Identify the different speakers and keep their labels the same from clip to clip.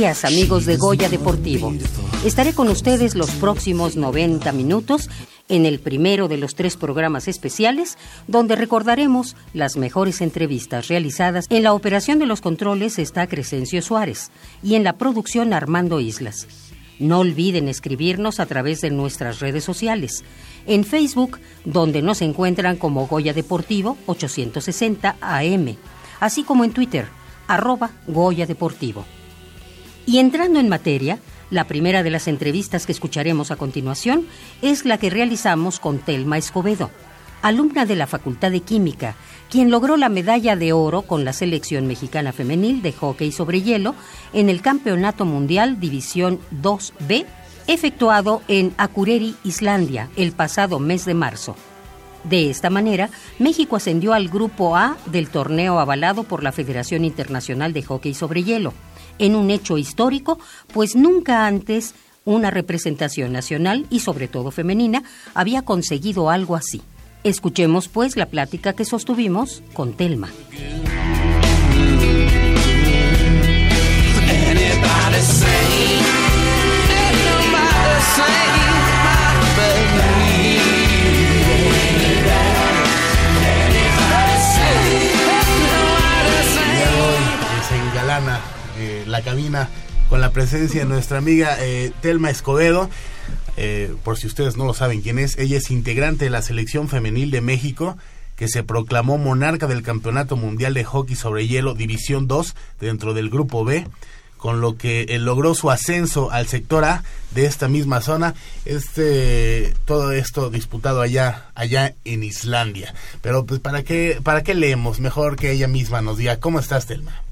Speaker 1: Días amigos de Goya Deportivo. Estaré con ustedes los próximos 90 minutos en el primero de los tres programas especiales donde recordaremos las mejores entrevistas realizadas. En la operación de los controles está Crescencio Suárez y en la producción Armando Islas. No olviden escribirnos a través de nuestras redes sociales. En Facebook, donde nos encuentran como Goya Deportivo 860 AM, así como en Twitter, arroba Goya Deportivo. Y entrando en materia, la primera de las entrevistas que escucharemos a continuación es la que realizamos con Telma Escobedo, alumna de la Facultad de Química, quien logró la medalla de oro con la selección mexicana femenil de hockey sobre hielo en el Campeonato Mundial División 2B, efectuado en Akureyri, Islandia, el pasado mes de marzo. De esta manera, México ascendió al Grupo A del torneo avalado por la Federación Internacional de Hockey sobre Hielo en un hecho histórico, pues nunca antes una representación nacional y sobre todo femenina había conseguido algo así. Escuchemos pues la plática que sostuvimos con Telma.
Speaker 2: Con la presencia de nuestra amiga eh, Telma Escobedo. Eh, por si ustedes no lo saben quién es, ella es integrante de la selección femenil de México que se proclamó monarca del Campeonato Mundial de Hockey sobre Hielo División 2 dentro del Grupo B, con lo que logró su ascenso al sector A de esta misma zona. Este todo esto disputado allá allá en Islandia. Pero pues para qué para qué leemos, mejor que ella misma nos diga cómo estás, Telma.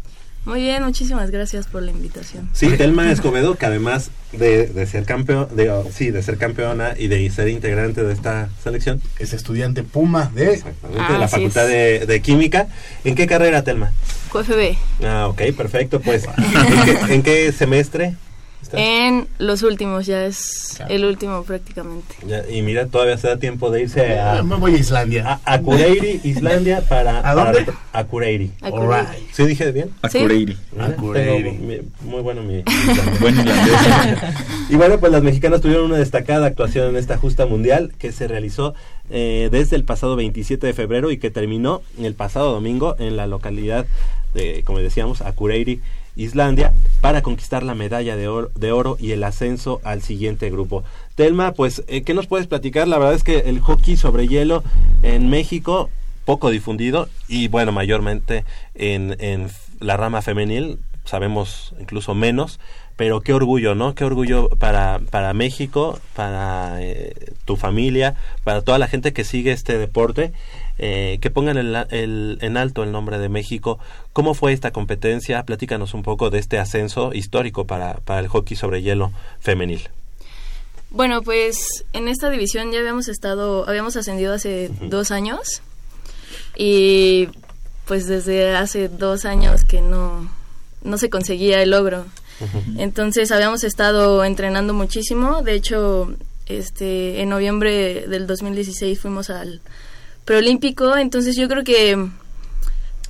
Speaker 3: Muy bien, muchísimas gracias por la invitación.
Speaker 4: Sí, Telma Escobedo, que además de, ser campeón, de, oh, sí, de ser campeona y de ser integrante de esta selección,
Speaker 2: es estudiante Puma de,
Speaker 4: Exactamente, de la Facultad de, Química. ¿En qué carrera, Telma?
Speaker 3: QFB.
Speaker 4: Ah, ok, perfecto. Pues, ¿en qué semestre?
Speaker 3: En los últimos, ya es el último prácticamente.
Speaker 4: y mira, todavía se da tiempo de irse a...
Speaker 2: Me voy a Islandia.
Speaker 4: A, Islandia, para...
Speaker 2: ¿A dónde?
Speaker 4: a Akureyri. ¿Sí dije bien?
Speaker 5: Akureyri.
Speaker 4: Muy bueno mi... Buen y bueno, pues las mexicanas tuvieron una destacada actuación en esta justa mundial que se realizó eh, desde el pasado 27 de febrero y que terminó el pasado domingo en la localidad de, como decíamos, Akureyri, Islandia para conquistar la medalla de oro, de oro y el ascenso al siguiente grupo. Telma, pues, eh, ¿qué nos puedes platicar? La verdad es que el hockey sobre hielo en México, poco difundido y bueno, mayormente en, en la rama femenil, sabemos incluso menos, pero qué orgullo, ¿no? Qué orgullo para, para México, para eh, tu familia, para toda la gente que sigue este deporte, eh, que pongan el, en alto el nombre de México. ¿Cómo fue esta competencia? Platícanos un poco de este ascenso histórico para, para el hockey sobre hielo femenil.
Speaker 3: Bueno, pues en esta división ya habíamos estado, habíamos ascendido hace dos años y pues desde hace dos años que no, no se conseguía el logro. Entonces habíamos estado entrenando muchísimo. De hecho, este, en noviembre del 2016 fuimos al preolímpico. Entonces yo creo que...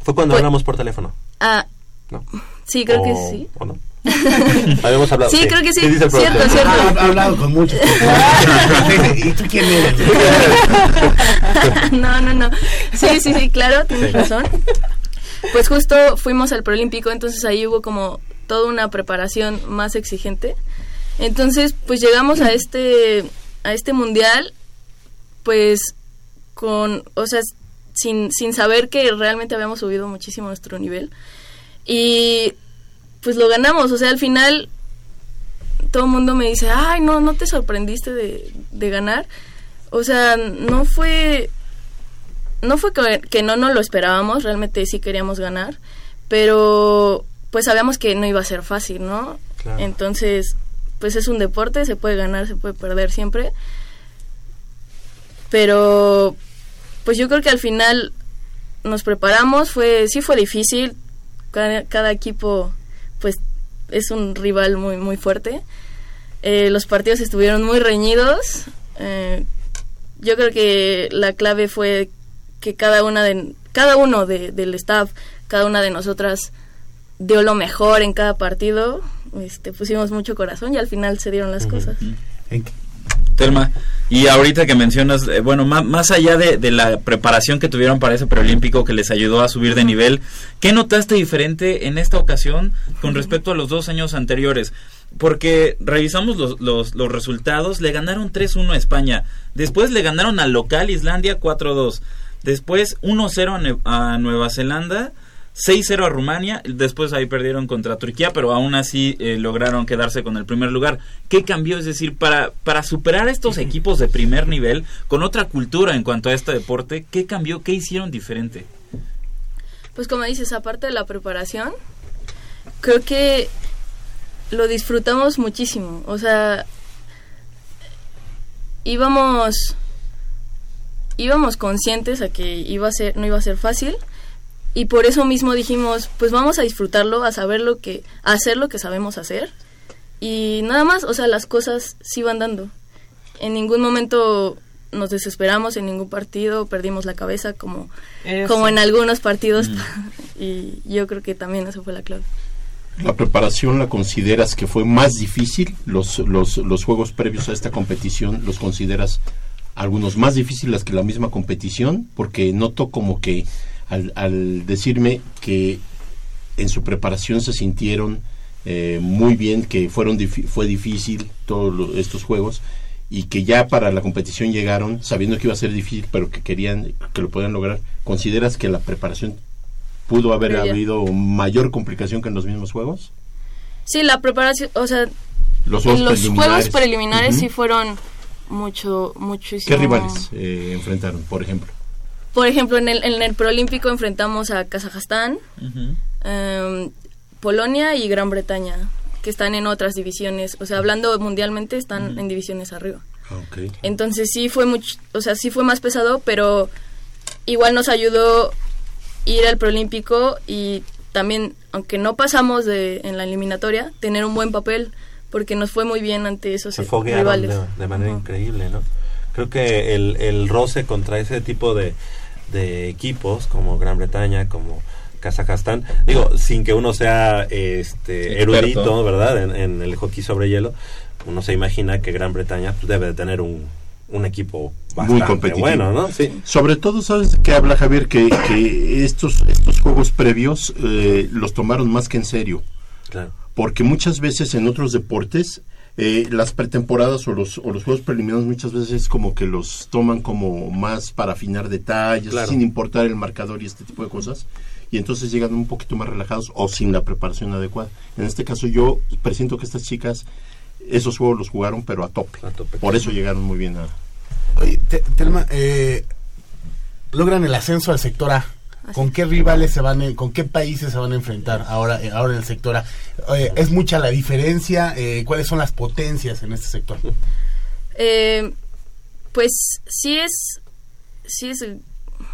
Speaker 4: ¿Fue cuando hablamos por teléfono?
Speaker 3: Ah, ¿No? sí, creo que sí.
Speaker 4: ¿O no? Habíamos hablado.
Speaker 3: Sí, creo que sí. Cierto, cierto.
Speaker 2: Ah, ha hablado con muchos. ¿Y tú quién eres?
Speaker 3: no, no, no. Sí, sí, sí, claro, tienes razón. Pues justo fuimos al preolímpico, entonces ahí hubo como toda una preparación más exigente. Entonces, pues llegamos a este a este mundial pues con, o sea, sin, sin saber que realmente habíamos subido muchísimo nuestro nivel. Y pues lo ganamos. O sea, al final todo el mundo me dice, ay, no, no te sorprendiste de, de ganar. O sea, no fue, no fue que, que no nos lo esperábamos, realmente sí queríamos ganar, pero pues sabíamos que no iba a ser fácil, ¿no?
Speaker 4: Claro.
Speaker 3: Entonces, pues es un deporte, se puede ganar, se puede perder siempre. Pero, pues yo creo que al final nos preparamos, fue, sí fue difícil, cada, cada equipo, pues es un rival muy, muy fuerte. Eh, los partidos estuvieron muy reñidos. Eh, yo creo que la clave fue que cada una de cada uno de, del staff, cada una de nosotras dio lo mejor en cada partido. Este, pusimos mucho corazón y al final se dieron las cosas.
Speaker 2: ¿En qué-
Speaker 5: Telma, y ahorita que mencionas, eh, bueno, ma- más allá de, de la preparación que tuvieron para ese preolímpico que les ayudó a subir de nivel, ¿qué notaste diferente en esta ocasión con respecto a los dos años anteriores? Porque revisamos los, los, los resultados, le ganaron 3-1 a España, después le ganaron al local Islandia 4-2, después 1-0 a, Nue- a Nueva Zelanda, 6-0 a Rumania, después ahí perdieron contra Turquía, pero aún así eh, lograron quedarse con el primer lugar. ¿Qué cambió? Es decir, para, para superar a estos equipos de primer nivel, con otra cultura en cuanto a este deporte, ¿qué cambió? ¿Qué hicieron diferente?
Speaker 3: Pues como dices, aparte de la preparación, creo que lo disfrutamos muchísimo. O sea, íbamos íbamos conscientes a que iba a ser no iba a ser fácil y por eso mismo dijimos, pues vamos a disfrutarlo, a saber lo que a hacer lo que sabemos hacer y nada más, o sea, las cosas sí van dando. En ningún momento nos desesperamos en ningún partido, perdimos la cabeza como
Speaker 6: Eso.
Speaker 3: como en algunos partidos y yo creo que también eso fue la clave.
Speaker 7: ¿La preparación la consideras que fue más difícil? Los, los, los juegos previos a esta competición, ¿los consideras algunos más difíciles que la misma competición? Porque noto como que al, al decirme que en su preparación se sintieron eh, muy bien, que fueron fue difícil todos lo- estos juegos y que ya para la competición llegaron sabiendo que iba a ser difícil, pero que querían que lo podían lograr. ¿Consideras que la preparación pudo haber habido mayor complicación que en los mismos juegos?
Speaker 3: Sí, la preparación, o sea,
Speaker 7: Los juegos
Speaker 3: los
Speaker 7: preliminares.
Speaker 3: juegos preliminares sí fueron mucho muchísimo.
Speaker 7: ¿Qué rivales eh, enfrentaron, por ejemplo?
Speaker 3: Por ejemplo, en el en el preolímpico enfrentamos a Kazajstán, em, Polonia y Gran Bretaña, que están en otras divisiones, o sea, hablando mundialmente están en divisiones arriba. Entonces sí fue mucho, o sea, sí fue más pesado, pero igual nos ayudó ir al preolímpico y también, aunque no pasamos de en la eliminatoria, tener un buen papel porque nos fue muy bien ante esos
Speaker 4: se foguearon
Speaker 3: rivales.
Speaker 4: de, de manera
Speaker 3: Ujú.
Speaker 4: increíble, ¿no? Creo que el, el roce contra ese tipo de, de equipos como Gran Bretaña, como Kazajstán, digo, sin que uno sea este
Speaker 5: Experto.
Speaker 4: erudito, ¿verdad? En, en el hockey sobre hielo, uno se imagina que Gran Bretaña pues, debe de tener un, un equipo bastante
Speaker 7: Muy competitivo.
Speaker 4: bueno, ¿no? Sí.
Speaker 7: Sobre todo, ¿sabes de qué habla Javier? Que, que estos, estos juegos previos eh, los tomaron más que en serio.
Speaker 4: Claro.
Speaker 7: Porque muchas veces en otros deportes, eh, las pretemporadas o los, o los juegos preliminares muchas veces como que los toman como más para afinar detalles,
Speaker 4: Claro.
Speaker 7: sin importar el marcador y este tipo de cosas. Y entonces llegan un poquito más relajados o sin la preparación adecuada. En este caso yo presiento que estas chicas esos juegos los jugaron pero a tope.
Speaker 4: A tope.
Speaker 7: Por eso llegaron muy bien a...
Speaker 2: Oye, Te- Telma, eh, logran el ascenso al sector A. ¿Con qué rivales se van, a- con qué países se van a enfrentar ahora, eh, ahora en el sector A? Eh, ¿Es mucha la diferencia? Eh, ¿Cuáles son las potencias en este sector?
Speaker 3: Eh, pues sí es, sí es,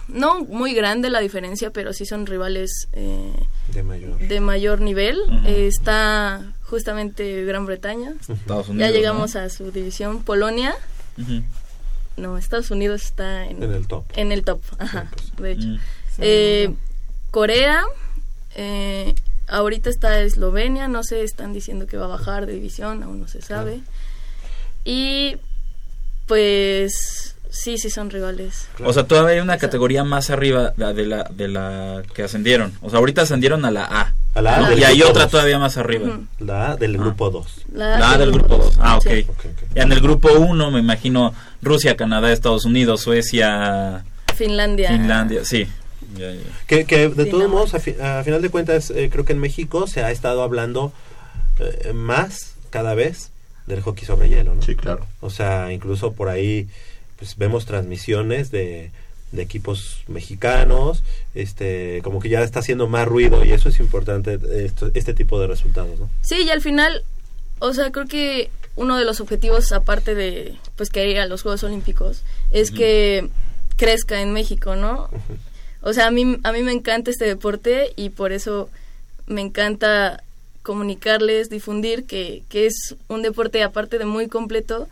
Speaker 3: no muy grande la diferencia, pero sí son rivales eh,
Speaker 4: De mayor.
Speaker 3: de mayor nivel. Eh, está justamente Gran Bretaña.
Speaker 5: Estados Unidos.
Speaker 3: Ya llegamos a su división. Polonia.
Speaker 5: ¿no?
Speaker 3: Estados Unidos está en,
Speaker 4: En el top.
Speaker 3: en el top. Ajá, de hecho. Eh, Corea. eh, ahorita está Eslovenia. No sé, están diciendo que va a bajar de división. Aún no se sabe. Y pues sí, sí son rivales.
Speaker 5: O sea, todavía hay una categoría más arriba de la, de la que ascendieron. O sea, ahorita ascendieron a la A.
Speaker 4: A la A
Speaker 5: ¿no?
Speaker 4: del
Speaker 5: Y hay otra
Speaker 4: dos.
Speaker 5: todavía más arriba.
Speaker 4: La A del
Speaker 5: Ah.
Speaker 4: grupo 2.
Speaker 3: La,
Speaker 5: La A del grupo 2. Ah, ok.
Speaker 3: Sí.
Speaker 4: Ok, ok.
Speaker 5: Y en el grupo 1 me imagino Rusia, Canadá, Estados Unidos, Suecia,
Speaker 3: Finlandia.
Speaker 5: Finlandia. Sí.
Speaker 4: Que, que de todos modos, a, final de cuentas, eh, creo que en México se ha estado hablando eh, más cada vez del hockey sobre hielo, ¿no?
Speaker 7: Sí, claro.
Speaker 4: O sea, incluso por ahí pues vemos transmisiones de, de equipos mexicanos, este, como que ya está haciendo más ruido y eso es importante, este tipo de resultados, ¿no?
Speaker 3: Sí, y al final, o sea, creo que uno de los objetivos, aparte de, pues, que ir a los Juegos Olímpicos, es que crezca en México, ¿no? O sea, a mí, a mí me encanta este deporte y por eso me encanta comunicarles, difundir que, que es un deporte aparte de muy completo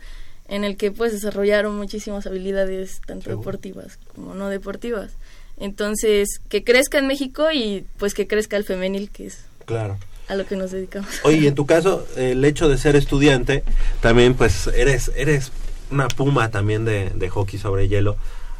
Speaker 3: en el que pues desarrollaron muchísimas habilidades tanto deportivas como no deportivas. Entonces, que crezca en México y pues que crezca el femenil, que es
Speaker 4: claro.
Speaker 3: a lo que nos dedicamos.
Speaker 4: Oye, en tu caso, el hecho de ser estudiante, también pues eres, eres una puma también de, de hockey sobre hielo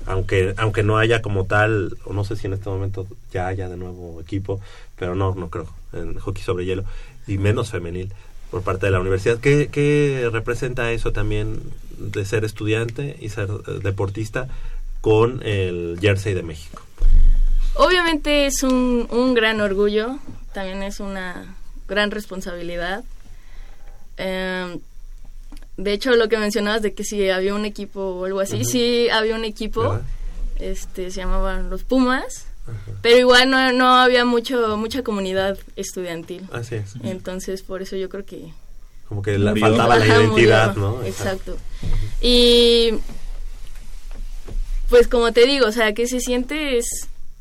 Speaker 4: aunque aunque no haya como tal o no sé si en este momento ya haya de nuevo equipo pero no no creo en hockey sobre hielo y menos femenil por parte de la universidad. ¿Qué, representa eso también de ser estudiante y ser eh, deportista con el jersey de México?
Speaker 3: Obviamente es un, un gran orgullo, también es una gran responsabilidad. Em, de hecho, lo que mencionabas de que si había un equipo o algo así, sí había un equipo, este se llamaban los Pumas pero igual no, no había mucho mucha comunidad estudiantil.
Speaker 4: Así es.
Speaker 3: Entonces, por eso yo creo que...
Speaker 4: Como que la, faltaba la identidad, ¿no?
Speaker 3: Exacto. Y pues como te digo, o sea, que se siente es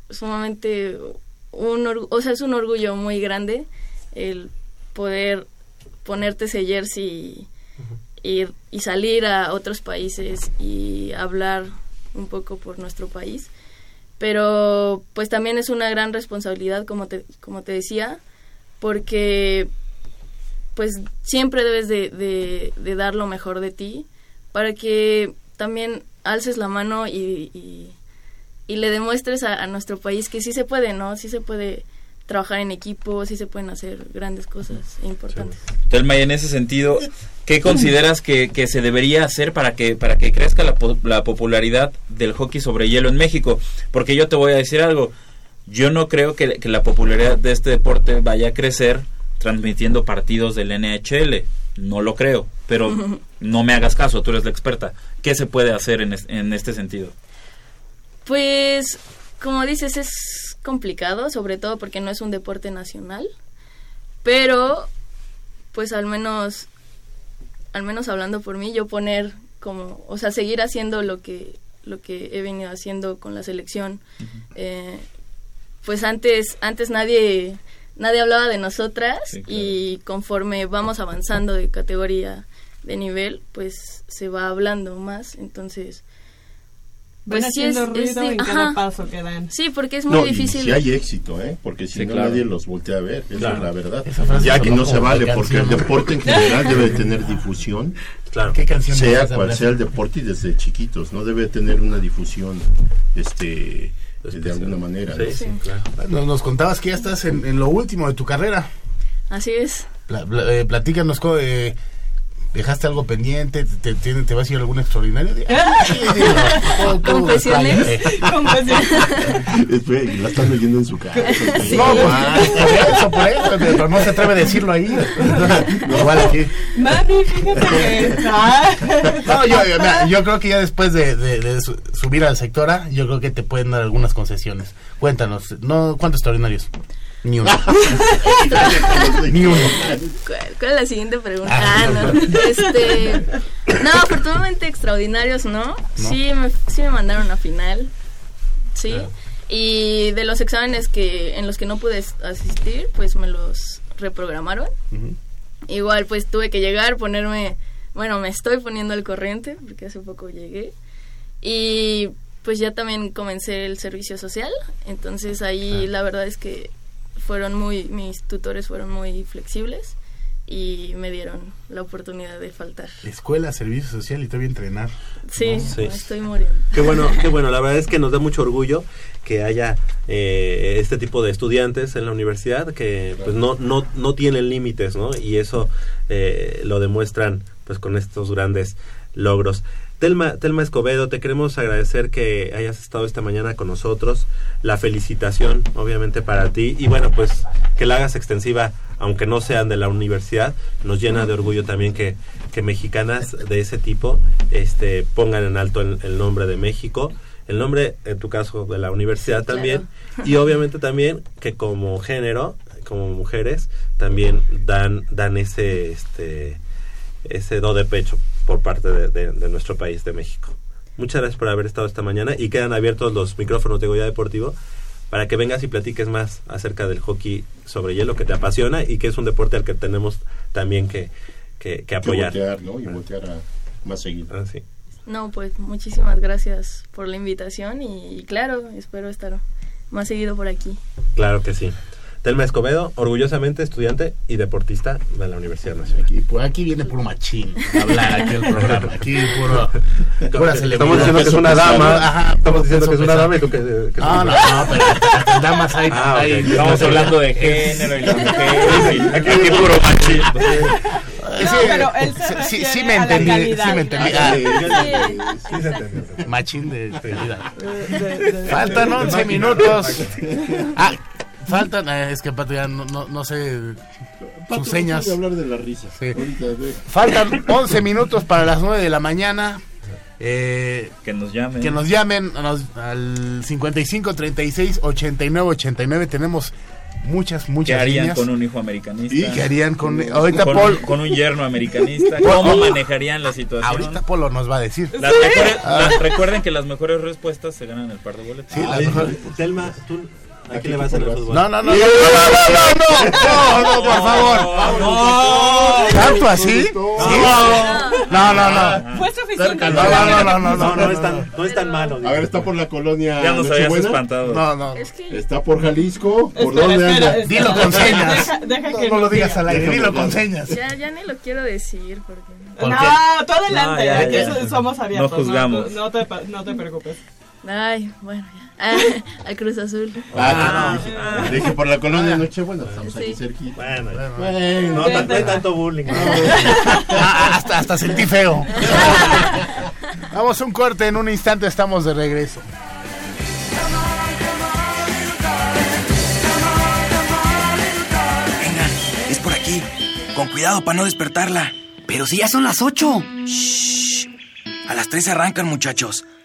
Speaker 3: sumamente un o sea, es un orgullo muy grande el poder ponerte ese jersey y, y salir a otros países y hablar un poco por nuestro país pero pues también es una gran responsabilidad como te como te decía porque pues siempre debes de, de, dar lo mejor de ti para que también alces la mano y, y, le demuestres a, a, nuestro país que sí se puede, ¿no? Sí se puede trabajar en equipo, sí se pueden hacer grandes cosas importantes.
Speaker 5: Telma, y en ese sentido, ¿qué consideras que, que, se debería hacer para que, para que crezca la, la, popularidad del hockey sobre hielo en México? Porque yo te voy a decir algo, yo no creo que, que la popularidad de este deporte vaya a crecer transmitiendo partidos del NHL, no lo creo, pero no me hagas caso, tú eres la experta. ¿Qué se puede hacer en, en este sentido?
Speaker 3: Pues, como dices, es complicado, sobre todo porque no es un deporte nacional, pero pues al menos, al menos hablando por mí, yo poner como, o sea, seguir haciendo lo que, lo que he venido haciendo con la selección. Eh, pues antes, antes nadie, nadie hablaba de nosotras y conforme vamos avanzando de categoría, de nivel, pues se va hablando más, entonces
Speaker 6: pues sí es, ruido en cada paso que dan.
Speaker 3: Sí, porque es muy difícil.
Speaker 7: si hay éxito, ¿eh? Porque si no nadie los voltea a ver, esa es la verdad. Ya que no se vale, porque el deporte en general debe tener difusión.
Speaker 4: Claro.
Speaker 7: ¿Qué sea cual sea el deporte y desde chiquitos, no debe tener una difusión este de alguna manera.
Speaker 2: Sí, claro. Nos, contabas que ya estás en, lo último de tu carrera.
Speaker 3: Así es.
Speaker 2: Eh, platícanos, eh, dejaste algo pendiente, te, te, te vas a ir a algún extraordinario.
Speaker 3: Confesiones.
Speaker 7: Espera, la están leyendo en su casa.
Speaker 2: No, más, eso por eso, pero no se atreve a decirlo ahí. Igual aquí.
Speaker 6: Mami, fíjate que...
Speaker 2: No, yo, yo creo que ya después de, de, de, subir al sectora, yo creo que te pueden dar algunas concesiones. Cuéntanos, no ¿cuántos extraordinarios? Ni uno. Ni uno.
Speaker 3: ¿Cuál, es la siguiente pregunta? Ah, no. Este, no, afortunadamente extraordinarios, ¿no? Sí, me, sí me mandaron a final. Sí. Y de los exámenes que en los que no pude asistir, pues me los reprogramaron. Igual, pues tuve que llegar, ponerme. Bueno, me estoy poniendo al corriente porque hace poco llegué. Y pues ya también comencé el servicio social. Entonces ahí ah. la verdad es que fueron muy, mis tutores fueron muy flexibles y me dieron la oportunidad de faltar.
Speaker 2: Escuela, servicio social y todavía entrenar.
Speaker 3: Sí, estoy muriendo.
Speaker 4: Qué bueno, qué bueno. La verdad es que nos da mucho orgullo que haya eh, este tipo de estudiantes en la universidad que pues no no no tienen límites, ¿no? Y eso eh, lo demuestran pues con estos grandes logros. Telma, Telma Escobedo, te queremos agradecer que hayas estado esta mañana con nosotros. La felicitación, obviamente, para ti. Y bueno, pues que la hagas extensiva, aunque no sean de la universidad. Nos llena de orgullo también que, que mexicanas de ese tipo este, pongan en alto el, nombre de México. El nombre, en tu caso, de la universidad también. Y obviamente también que como género, como mujeres, también dan, dan ese, este, ese do de pecho por parte de, nuestro país, de México. Muchas gracias por haber estado esta mañana y quedan abiertos los micrófonos de Goya Deportivo para que vengas y platiques más acerca del hockey sobre hielo que te apasiona y que es un deporte al que tenemos también que, que, apoyar.
Speaker 7: ¿no? Y voltear a más seguido.
Speaker 4: Ah,
Speaker 3: no, pues muchísimas gracias por la invitación y claro, espero estar más seguido por aquí.
Speaker 4: Claro que sí. Telma Escobedo, orgullosamente estudiante y deportista de la Universidad Nacional.
Speaker 2: Aquí, aquí viene puro machín hablar aquí el programa. Aquí puro.
Speaker 4: Estamos diciendo que es una dama. estamos diciendo que es una dama y tú que. que
Speaker 2: no, no, no, pero damas hay.
Speaker 5: Ah, hay Estamos hablando de género y las mujeres. aquí, aquí puro machín.
Speaker 6: No, pero él se sí, sí, me entendí, sí me entendí. Ah,
Speaker 2: sí, se entendió. Machín de calidad. Faltan 11 minutos. Ah, Faltan, eh, es que Pato ya no, no, sé sus señas.
Speaker 7: hablar de la risa.
Speaker 2: Faltan 11 minutos para las 9 de la mañana.
Speaker 5: Eh, que nos llamen.
Speaker 2: Que nos llamen al 55 36 89 89. Tenemos muchas, muchas.
Speaker 5: ¿Qué harían con un hijo americanista? ¿Y
Speaker 2: qué harían con. Ahorita con, Paul.
Speaker 5: Con un yerno americanista. ¿Cómo manejarían la situación?
Speaker 2: Ahorita Polo nos va a decir.
Speaker 5: Ah. recuerden que las mejores respuestas se ganan el par de boletos.
Speaker 4: Sí, las mejores. Telma, tú ¿A quién le vas a hacer el fútbol?
Speaker 2: No, no, no. No, no, no, no, no, por favor. No. ¿Tanto así? No, no, no.
Speaker 6: Fue suficiente.
Speaker 2: No, no, no, no, no,
Speaker 4: no es tan, no es tan malo.
Speaker 7: A ver, está por la colonia.
Speaker 5: Ya nos habías espantado.
Speaker 2: No, no.
Speaker 7: Está por Jalisco. ¿Por dónde anda?
Speaker 2: Dilo con señas. No lo digas al aire, dilo con señas.
Speaker 3: Ya, ya ni lo quiero decir porque.
Speaker 6: No, tú adelante. Somos abiertos.
Speaker 5: No juzgamos.
Speaker 6: No te preocupes.
Speaker 3: Ay, bueno, ya. Ah, a Cruz Azul.
Speaker 7: Ah, no. Dije por la colonia Nochebuena, estamos aquí cerquita.
Speaker 4: Bueno, bueno, no, no, hay tanto bullying.
Speaker 2: Ah, hasta, hasta sentí feo. Vamos un corte, en un instante estamos de regreso.
Speaker 8: Vengan, es por aquí. Con cuidado para no despertarla. Pero si ya son las ocho. Shh. A las tres arrancan, muchachos.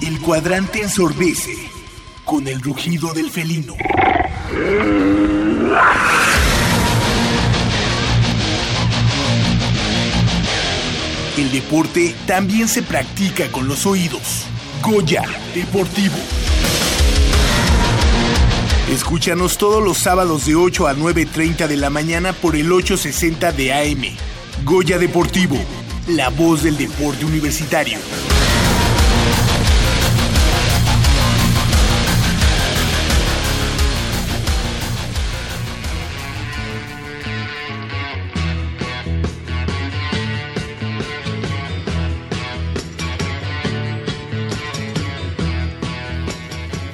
Speaker 8: El cuadrante ensordece con el rugido del felino. El deporte también se practica con los oídos. Goya Deportivo. Escúchanos todos los sábados de 8 a 9.30 de la mañana por el 860 de AM. Goya Deportivo, la voz del deporte universitario.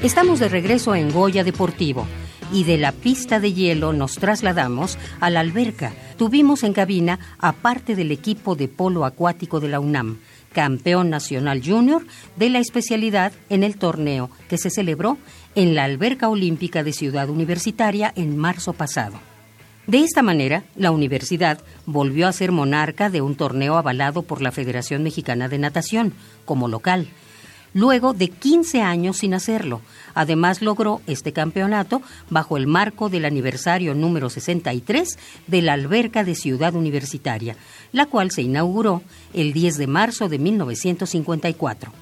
Speaker 1: Estamos de regreso en Goya Deportivo y de la pista de hielo nos trasladamos a la alberca. Tuvimos en cabina a parte del equipo de polo acuático de la UNAM, campeón nacional junior de la especialidad en el torneo que se celebró en la alberca olímpica de Ciudad Universitaria en marzo pasado. De esta manera, la universidad volvió a ser monarca de un torneo avalado por la Federación Mexicana de Natación como local luego de 15 años sin hacerlo. Además logró este campeonato bajo el marco del aniversario número 63 de la alberca de Ciudad Universitaria, la cual se inauguró el 10 de marzo de 1954.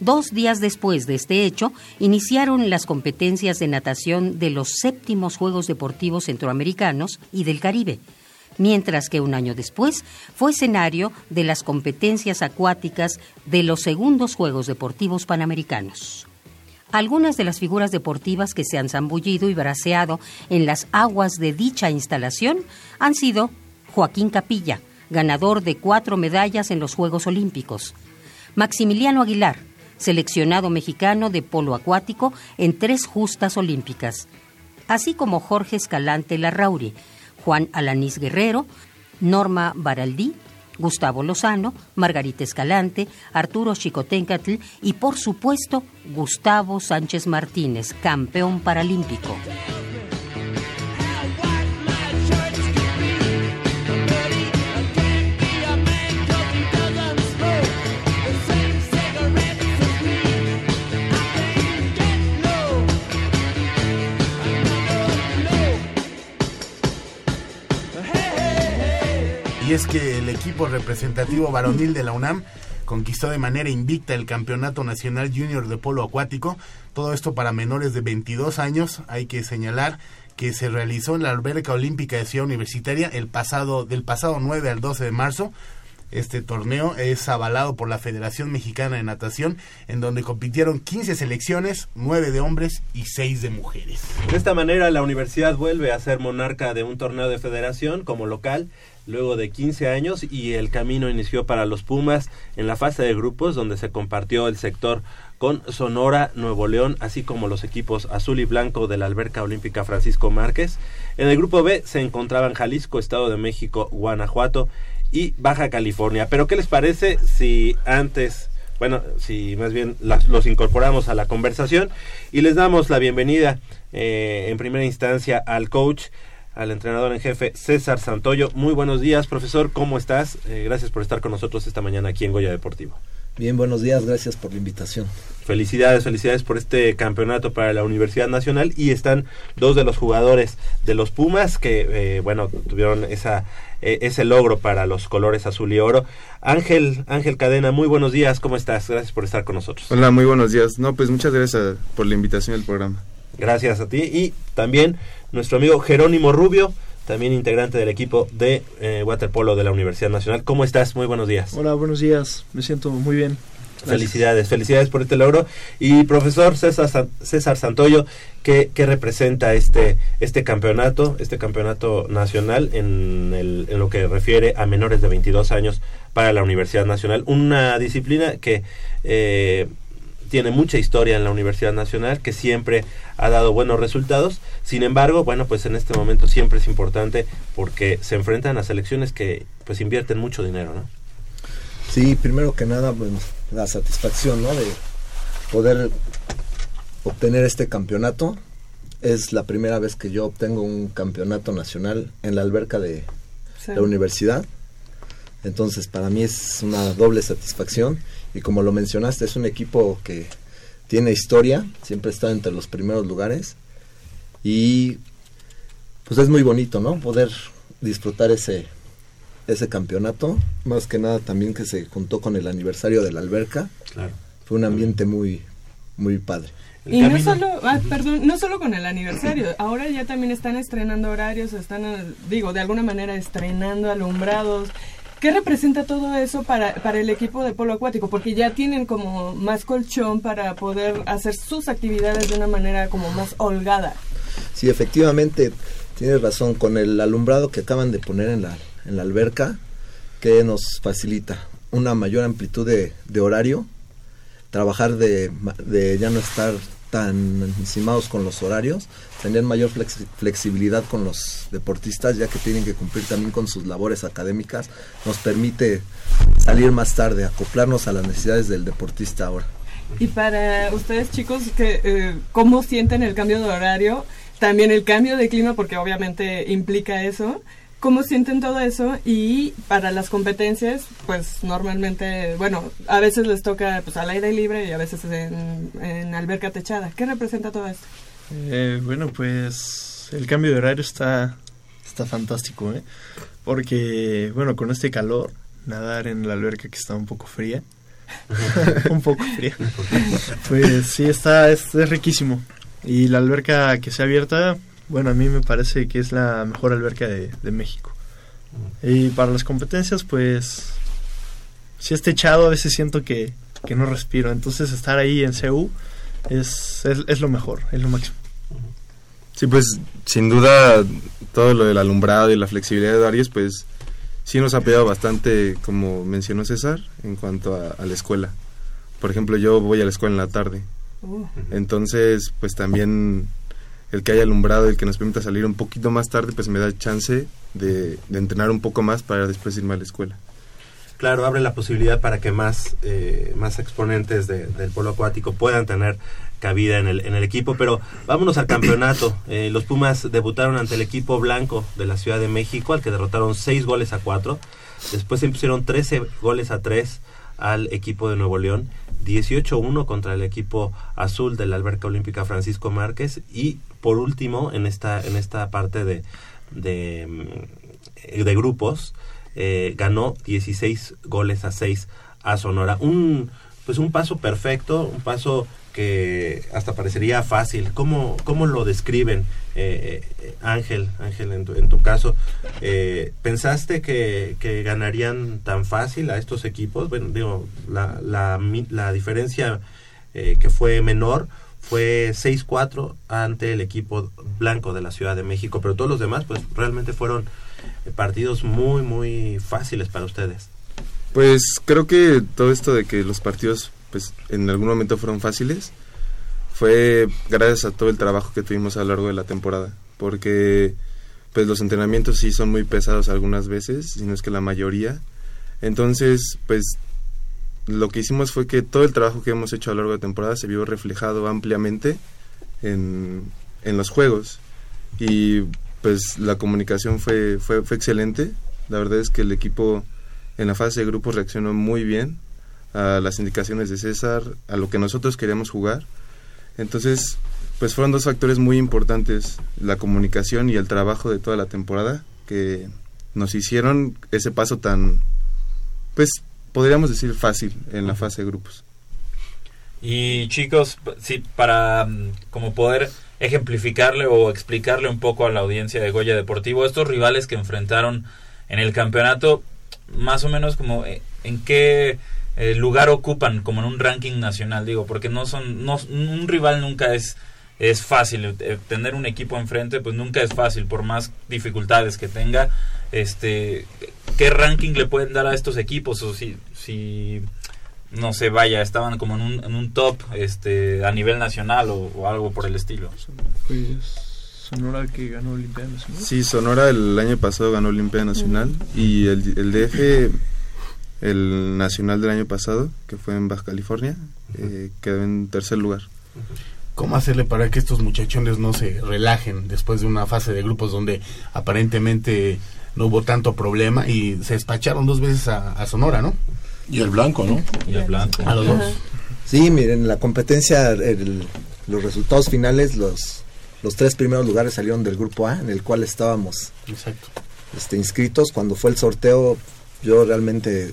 Speaker 1: Dos días después de este hecho, iniciaron las competencias de natación de los séptimos Juegos Deportivos Centroamericanos y del Caribe, mientras que un año después fue escenario de las competencias acuáticas de los segundos Juegos Deportivos Panamericanos. Algunas de las figuras deportivas que se han zambullido y braceado en las aguas de dicha instalación han sido Joaquín Capilla, ganador de cuatro medallas en los Juegos Olímpicos, Maximiliano Aguilar, seleccionado mexicano de polo acuático en tres justas olímpicas, así como Jorge Escalante Larrauri, Juan Alanís Guerrero, Norma Baraldí, Gustavo Lozano, Margarita Escalante, Arturo Chicotencatl y, por supuesto, Gustavo Sánchez Martínez, campeón paralímpico.
Speaker 2: Y es que el equipo representativo varonil de la UNAM conquistó de manera invicta el Campeonato Nacional Junior de Polo Acuático, todo esto para menores de 22 años, hay que señalar que se realizó en la alberca olímpica de Ciudad Universitaria el pasado del pasado 9 al 12 de marzo. Este torneo es avalado por la Federación Mexicana de Natación, en donde compitieron 15 selecciones, 9 de hombres y 6 de mujeres.
Speaker 4: De esta manera, la universidad vuelve a ser monarca de un torneo de federación como local luego de 15 años y el camino inició para los Pumas en la fase de grupos donde se compartió el sector con Sonora, Nuevo León, así como los equipos azul y blanco de la alberca olímpica Francisco Márquez. En el grupo B se encontraban Jalisco, Estado de México, Guanajuato y Baja California. Pero ¿qué les parece si antes, bueno, si más bien los incorporamos a la conversación y les damos la bienvenida eh, en primera instancia al coach al entrenador en jefe César Santoyo. Muy buenos días, profesor, ¿cómo estás? Eh, gracias por estar con nosotros esta mañana aquí en Goya Deportivo.
Speaker 9: Bien, buenos días, gracias por la invitación.
Speaker 4: Felicidades, felicidades por este campeonato para la Universidad Nacional y están dos de los jugadores de los Pumas que, eh, bueno, tuvieron esa eh, ese logro para los colores azul y oro. Ángel, Ángel Cadena, muy buenos días, ¿cómo estás? Gracias por estar con nosotros.
Speaker 10: Hola, muy buenos días. No, pues muchas gracias por la invitación al programa.
Speaker 4: Gracias a ti y también nuestro amigo Jerónimo Rubio, también integrante del equipo de eh, waterpolo de la Universidad Nacional. ¿Cómo estás? Muy buenos días.
Speaker 11: Hola, buenos días. Me siento muy bien.
Speaker 4: Felicidades, felicidades por este logro. Y profesor César, César Santoyo, ¿qué, ¿qué, representa este, este campeonato, este campeonato nacional en, el, en lo que refiere a menores de 22 años para la Universidad Nacional? Una disciplina que eh, tiene mucha historia en la Universidad Nacional, que siempre ha dado buenos resultados. Sin embargo, bueno, pues en este momento siempre es importante porque se enfrentan a selecciones que pues invierten mucho dinero, ¿no?
Speaker 9: Sí, primero que nada, bueno, la satisfacción, ¿no? De poder obtener este campeonato. Es la primera vez que yo obtengo un campeonato nacional en la alberca de la universidad. Entonces, para mí es una doble satisfacción y como lo mencionaste, es un equipo que tiene historia, siempre está entre los primeros lugares y pues es muy bonito, ¿no? Poder disfrutar ese ese campeonato, más que nada también que se juntó con el aniversario de la alberca. Claro. Fue un ambiente muy muy padre.
Speaker 12: Y no solo, ah, perdón, no solo con el aniversario, ahora ya también están estrenando horarios, están, digo, de alguna manera estrenando alumbrados, ¿Qué representa todo eso para, para el equipo de polo acuático? Porque ya tienen como más colchón para poder hacer sus actividades de una manera como más holgada.
Speaker 9: Sí, efectivamente, tienes razón, con el alumbrado que acaban de poner en la, en la alberca, que nos facilita una mayor amplitud de, de horario, trabajar de, de ya no estar tan encimados con los horarios, tener mayor flexibilidad con los deportistas, ya que tienen que cumplir también con sus labores académicas, nos permite salir más tarde, acoplarnos a las necesidades del deportista ahora.
Speaker 12: Y para ustedes chicos, que, eh, ¿cómo sienten el cambio de horario? También el cambio de clima, porque obviamente implica eso cómo sienten todo eso y para las competencias, pues normalmente, bueno, a veces les toca pues al aire libre y a veces en, alberca techada. ¿Qué representa todo esto?
Speaker 11: Eh, bueno, pues el cambio de horario está, está fantástico, ¿eh? Porque, bueno, con este calor, nadar en la alberca que está un poco fría, un poco fría, pues sí, está, es, es riquísimo. Y la alberca que se abierta, bueno, a mí me parece que es la mejor alberca de, México. Y para las competencias, pues, si esté echado, a veces siento que, que no respiro. Entonces, estar ahí en CU es, es, lo mejor, es lo máximo.
Speaker 10: Sí, pues, sin duda, todo lo del alumbrado y la flexibilidad de Darius, pues, sí nos ha pegado bastante, como mencionó César, en cuanto a, la escuela. Por ejemplo, yo voy a la escuela en la tarde. Uh. Entonces, pues también el que haya alumbrado, el que nos permita salir un poquito más tarde, pues me da chance de, entrenar un poco más para después irme a la escuela.
Speaker 4: Claro, abre la posibilidad para que más, eh, más exponentes del polo acuático puedan tener cabida en el, en el equipo, pero vámonos al campeonato. Eh, los Pumas debutaron ante el equipo blanco de la Ciudad de México, al que derrotaron 6 goles a 4. Después se impusieron 13 goles a 3 al equipo de Nuevo León, 18-1 contra el equipo azul de la Alberca Olímpica Francisco Márquez y por último en esta, en esta parte de, de, mm, de grupos eh, ganó 16 goles a 6 a Sonora. Un, pues un paso perfecto, un paso que hasta parecería fácil. ¿Cómo, cómo lo describen, eh, eh, Ángel, Ángel en tu, en tu caso? ¿Pensaste que, que, ganarían tan fácil a estos equipos? Bueno, digo, la, la, la diferencia que fue menor fue 6-4 ante el equipo blanco de la Ciudad de México, pero todos los demás pues realmente fueron partidos muy muy fáciles para ustedes.
Speaker 10: Pues creo que todo esto de que los partidos pues en algún momento fueron fáciles fue gracias a todo el trabajo que tuvimos a lo largo de la temporada, porque pues los entrenamientos sí son muy pesados algunas veces, si no es que la mayoría. Entonces, pues lo que hicimos fue que todo el trabajo que hemos hecho a lo largo de temporada se vio reflejado ampliamente en, en los juegos. Y pues la comunicación fue, fue, fue excelente. La verdad es que el equipo en la fase de grupos reaccionó muy bien a las indicaciones de César, a lo que nosotros queríamos jugar. Entonces, pues fueron dos factores muy importantes, la comunicación y el trabajo de toda la temporada, que nos hicieron ese paso tan, pues podríamos decir fácil en la fase de grupos.
Speaker 5: Y chicos, sí, para mm, como poder ejemplificarle o explicarle un poco a la audiencia de Goya Deportivo, estos rivales que enfrentaron en el campeonato, más o menos como eh, en qué eh, lugar ocupan como en un ranking nacional, digo, porque no son, no, un rival nunca es es fácil. Eh, tener un equipo enfrente pues nunca es fácil por más dificultades que tenga este qué ranking le pueden dar a estos equipos o si si no sé vaya estaban como en un, en un top este a nivel nacional o, algo por el estilo.
Speaker 11: Pues Sonora que ganó Olimpiada Nacional.
Speaker 10: Sí Sonora el año pasado ganó Olimpiada Nacional y el, el DF el nacional del año pasado que fue en Baja California eh, quedó en tercer lugar.
Speaker 2: ¿Cómo hacerle para que estos muchachones no se relajen después de una fase de grupos donde aparentemente no hubo tanto problema y se despacharon dos veces a, Sonora, ¿no?
Speaker 7: Y el blanco, ¿no?
Speaker 5: Y el blanco.
Speaker 9: A los dos. Sí, miren, la competencia, los resultados finales, los, los tres primeros lugares salieron del grupo A, en el cual estábamos
Speaker 2: Exacto.
Speaker 9: Este, inscritos. Cuando fue el sorteo, yo realmente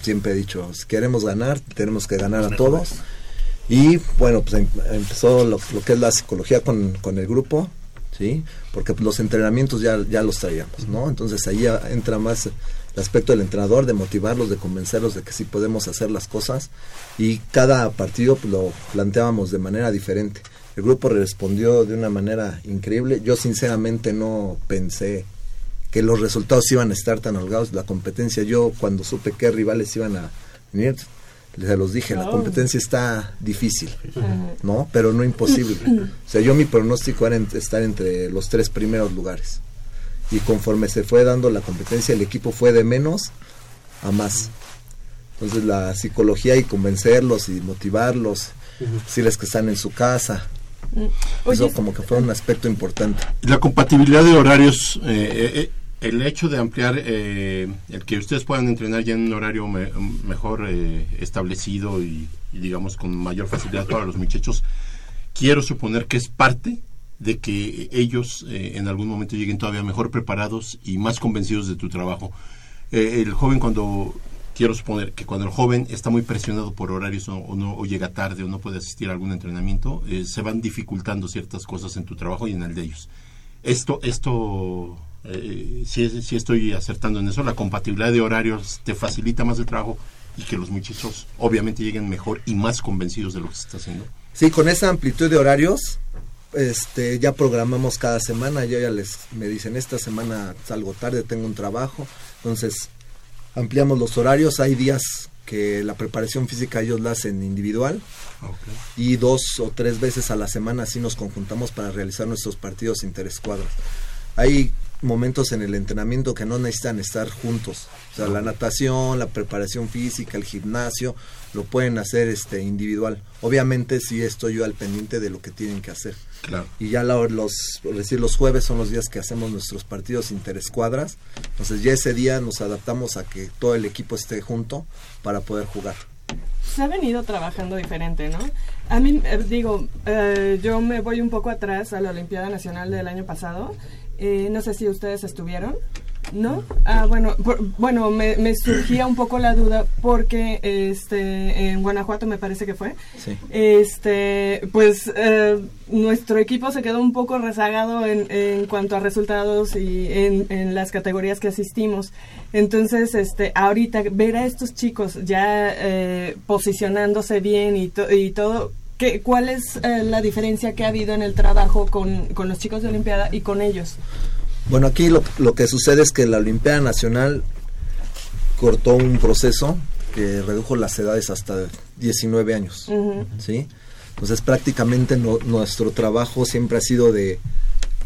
Speaker 9: siempre he dicho, si queremos ganar, tenemos que ganar a todos. Y bueno, pues em, empezó lo, que es la psicología con, con el grupo, ¿sí? Porque los entrenamientos ya, ya los traíamos, ¿no? Entonces ahí entra más el aspecto del entrenador, de motivarlos, de convencerlos de que sí podemos hacer las cosas. Y cada partido pues, lo planteábamos de manera diferente. El grupo respondió de una manera increíble. Yo sinceramente no pensé que los resultados iban a estar tan holgados. La competencia, yo cuando supe qué rivales iban a venir, les los dije, la oh. competencia está difícil, ¿no? Pero no imposible. O sea, yo mi pronóstico era estar entre los tres primeros lugares. Y conforme se fue dando la competencia, el equipo fue de menos a más. Entonces la psicología y convencerlos y motivarlos, decirles que están en su casa, mm. eso como que fue un aspecto importante.
Speaker 7: La compatibilidad de horarios eh, eh, eh el hecho de ampliar eh, el que ustedes puedan entrenar ya en un horario mejor eh, establecido y, digamos con mayor facilidad para los muchachos, quiero suponer que es parte de que ellos eh, en algún momento lleguen todavía mejor preparados y más convencidos de tu trabajo. el joven cuando quiero suponer que cuando el joven está muy presionado por horarios o, no o llega tarde o no puede asistir a algún entrenamiento, se van dificultando ciertas cosas en tu trabajo y en el de ellos. Esto esto eh, sí, sí estoy acertando en eso, la compatibilidad de horarios te facilita más el trabajo y que los muchachos obviamente lleguen mejor y más convencidos de lo que se está haciendo.
Speaker 9: Sí, con esa amplitud de horarios, este, ya programamos cada semana, ya, ya les me dicen esta semana salgo tarde, tengo un trabajo, entonces ampliamos los horarios, hay días que la preparación física ellos la hacen individual. Y dos o tres veces a la semana así nos conjuntamos para realizar nuestros partidos interescuadros. Hay momentos en el entrenamiento que no necesitan estar juntos. O sea, la natación, la preparación física, el gimnasio, lo pueden hacer este individual. Obviamente sí estoy yo al pendiente de lo que tienen que hacer.
Speaker 7: Claro.
Speaker 9: Y ya los, decir, los jueves son los días que hacemos nuestros partidos interescuadras. Entonces ya ese día nos adaptamos a que todo el equipo esté junto para poder jugar.
Speaker 12: Se ha venido trabajando diferente, ¿no? A mí, eh, digo, eh, yo me voy un poco atrás a la Olimpiada Nacional del año pasado eh, no sé si ustedes estuvieron. ¿No? Ah, bueno, bueno, me, surgía un poco la duda porque este en Guanajuato me parece que fue. Este, pues eh, nuestro equipo se quedó un poco rezagado en, en cuanto a resultados y en, las categorías que asistimos. Entonces, este, ahorita ver a estos chicos ya eh, posicionándose bien y, y todo, ¿Qué, ¿Cuál es eh, la diferencia que ha habido en el trabajo con, los chicos de Olimpiada y con ellos?
Speaker 9: Bueno, aquí lo, que sucede es que la Olimpiada Nacional cortó un proceso que redujo las edades hasta 19 años, ¿sí? Entonces prácticamente nuestro trabajo siempre ha sido de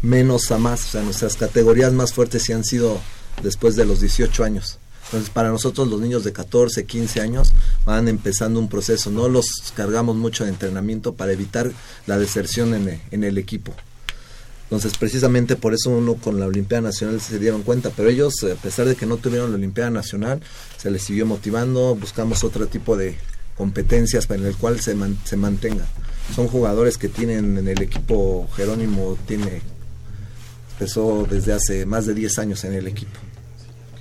Speaker 9: menos a más, o sea, nuestras categorías más fuertes sí han sido después de los 18 años. Entonces, para nosotros los niños de 14, 15 años van empezando un proceso. No los cargamos mucho de entrenamiento para evitar la deserción en, el equipo. Entonces, precisamente por eso uno con la Olimpiada Nacional se dieron cuenta, pero ellos, a pesar de que no tuvieron la Olimpiada Nacional, se les siguió motivando, buscamos otro tipo de competencias para el cual se, se mantenga. Son jugadores que tienen en el equipo, Jerónimo tiene, empezó desde hace más de 10 años en el equipo.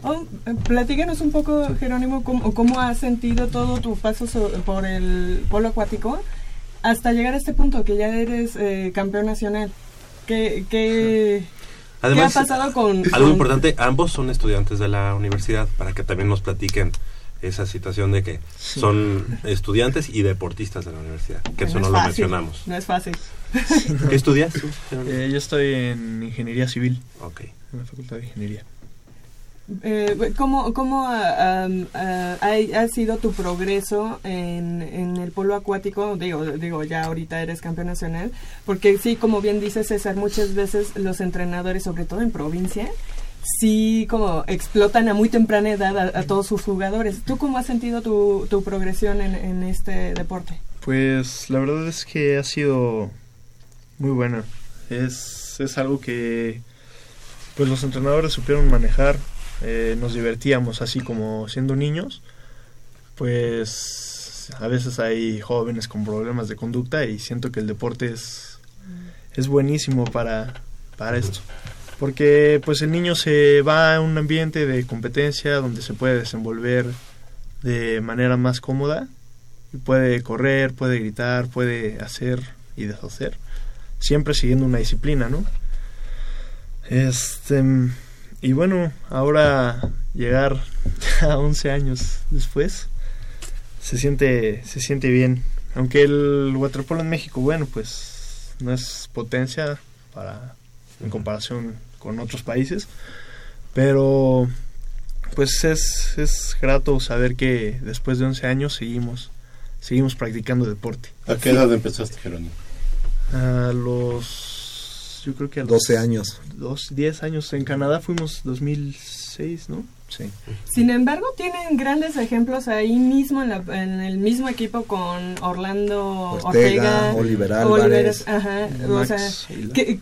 Speaker 12: Oh, eh, platícanos un poco, Jerónimo, cómo, cómo has sentido todo tu paso por el polo acuático hasta llegar a este punto que ya eres eh, campeón nacional. ¿Qué, qué, ha pasado con...?
Speaker 4: Algo importante, ambos son estudiantes de la universidad, para que también nos platiquen esa situación de que son estudiantes y deportistas de la universidad, que eso no, lo mencionamos.
Speaker 12: No es fácil.
Speaker 4: ¿Qué estudias?
Speaker 11: Eh, yo estoy en ingeniería civil.
Speaker 4: Ok.
Speaker 11: En la facultad de ingeniería.
Speaker 12: Eh, ¿Cómo, cómo ha, ha, sido tu progreso en, en, el polo acuático? Digo, digo, ya ahorita eres campeón nacional, porque sí, como bien dice César, muchas veces los entrenadores, sobre todo en provincia, sí como explotan a muy temprana edad a, todos sus jugadores. ¿Tú cómo has sentido tu, tu progresión en, en este deporte?
Speaker 11: Pues la verdad es que ha sido muy buena. Es, es algo que pues los entrenadores supieron manejar eh, nos divertíamos así como siendo niños, pues a veces hay jóvenes con problemas de conducta y siento que el deporte es, es buenísimo para, para esto. Porque pues el niño se va a un ambiente de competencia donde se puede desenvolver de manera más cómoda y puede correr, puede gritar, puede hacer y deshacer, siempre siguiendo una disciplina, ¿no? Este y bueno, ahora llegar a 11 años después se siente se siente bien. Aunque el waterpolo en México, bueno, pues no es potencia para en comparación con otros países, pero pues es, es grato saber que después de 11 años seguimos seguimos practicando deporte.
Speaker 7: ¿A qué edad empezaste, Jerónimo?
Speaker 11: A los yo creo que a
Speaker 9: 12 años.
Speaker 11: Dos, 10 años. En Canadá fuimos 2006, ¿no?
Speaker 9: Sí.
Speaker 12: Sin embargo, tienen grandes ejemplos ahí mismo en, el mismo equipo con Orlando Ortega,
Speaker 9: Oliver Álvarez.
Speaker 12: ajá, o sea, ¿qué,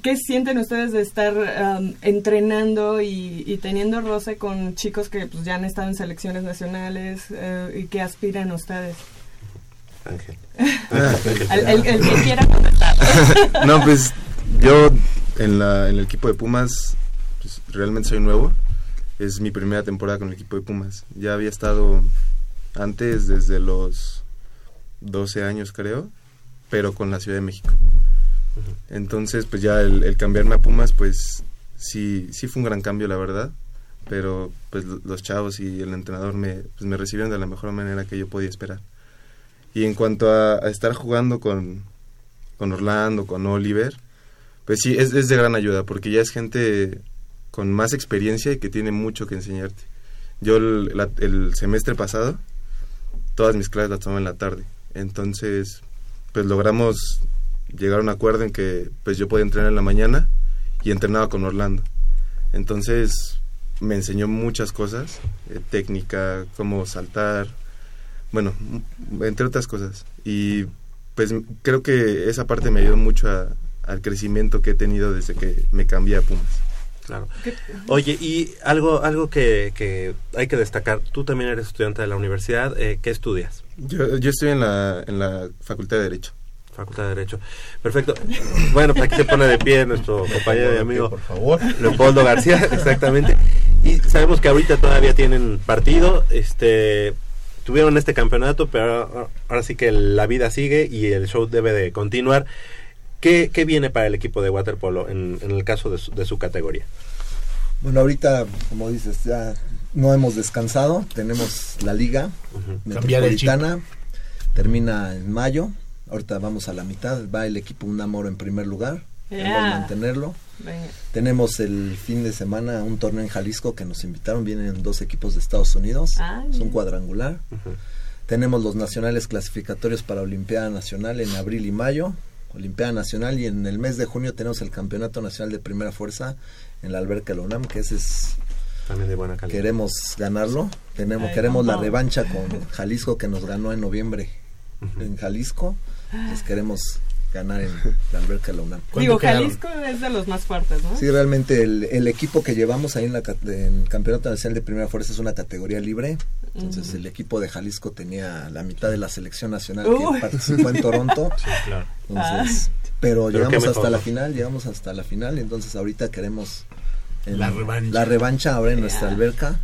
Speaker 12: qué, sienten ustedes de estar um, entrenando y, teniendo roce con chicos que pues, ya han estado en selecciones nacionales eh, y que aspiran ustedes?
Speaker 4: Ángel.
Speaker 12: el, el, que quiera contestar.
Speaker 10: no, pues yo en, la, en el equipo de Pumas pues, realmente soy nuevo. Es mi primera temporada con el equipo de Pumas. Ya había estado antes desde los 12 años creo, pero con la Ciudad de México. Entonces pues ya el, cambiarme a Pumas pues sí, sí fue un gran cambio, la verdad. Pero pues los chavos y el entrenador me, pues, me recibieron de la mejor manera que yo podía esperar. Y en cuanto a, estar jugando con, con, Orlando, con Oliver, pues sí, es, es de gran ayuda, porque ya es gente con más experiencia y que tiene mucho que enseñarte. Yo el, semestre pasado, todas mis clases las tomé en la tarde. Entonces, pues logramos llegar a un acuerdo en que pues yo podía entrenar en la mañana y entrenaba con Orlando. Entonces me enseñó muchas cosas, eh, técnica, cómo saltar, bueno, entre otras cosas. Y pues creo que esa parte me ayudó mucho al crecimiento que he tenido desde que me cambié a Pumas.
Speaker 4: Claro. Oye, y algo algo que, que, hay que destacar, tú también eres estudiante de la universidad, eh, ¿qué estudias?
Speaker 10: Yo, yo estoy en la, en la Facultad de Derecho.
Speaker 4: Facultad de Derecho. Perfecto. Bueno, pues aquí se pone de pie nuestro compañero y amigo por favor. Leopoldo García, exactamente. Y sabemos que ahorita todavía tienen partido, este tuvieron este campeonato, pero ahora, sí que la vida sigue y el show debe de continuar. ¿Qué, qué viene para el equipo de waterpolo en, en el caso de su, de su categoría?
Speaker 9: Bueno, ahorita, como dices, ya no hemos descansado. Tenemos la liga metropolitana. Termina en mayo Ahorita vamos a la mitad. Va el equipo Un Amor en primer lugar. Yeah. mantenerlo. Tenemos el fin de semana un torneo en Jalisco que nos invitaron. Vienen dos equipos de Estados Unidos. Ah, es un cuadrangular. Tenemos los nacionales clasificatorios para Olimpiada Nacional en abril y mayo. Olimpiada Nacional y en el mes de junio tenemos el Campeonato Nacional de Primera Fuerza en la alberca Lonam, que ese es
Speaker 4: también de buena calidad.
Speaker 9: Queremos ganarlo. Tenemos, queremos la revancha con Jalisco que nos ganó en noviembre en Jalisco les queremos ganar en la alberca de la UNAM.
Speaker 12: Digo, Jalisco es de los más fuertes, ¿no?
Speaker 9: Sí, realmente el, equipo que llevamos ahí en, la, en Campeonato Nacional de Primera Fuerza es una categoría libre. Entonces el equipo de Jalisco tenía la mitad de la selección nacional que participó en Toronto. Sí, claro. Entonces, ah. pero, llegamos hasta la final, llegamos hasta la final. Entonces ahorita queremos
Speaker 2: la revancha.
Speaker 9: La revancha ahora en nuestra alberca,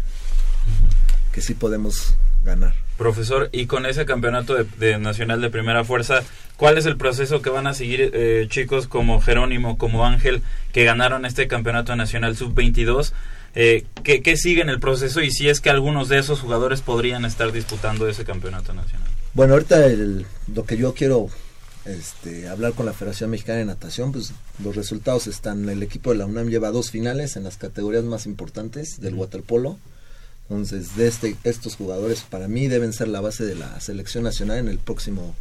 Speaker 9: que sí podemos ganar.
Speaker 5: Profesor, y con ese campeonato de, nacional de primera fuerza, ¿cuál es el proceso que van a seguir eh, chicos como Jerónimo, como Ángel, que ganaron este campeonato nacional sub-22? Eh, ¿qué, ¿Qué sigue en el proceso y si es que algunos de esos jugadores podrían estar disputando ese campeonato nacional?
Speaker 9: Bueno, ahorita lo que yo quiero este, hablar con la Federación Mexicana de Natación, pues los resultados están, el equipo de la UNAM lleva dos finales en las categorías más importantes del waterpolo entonces, de este, estos jugadores para mí deben ser la base de la selección nacional en el próximo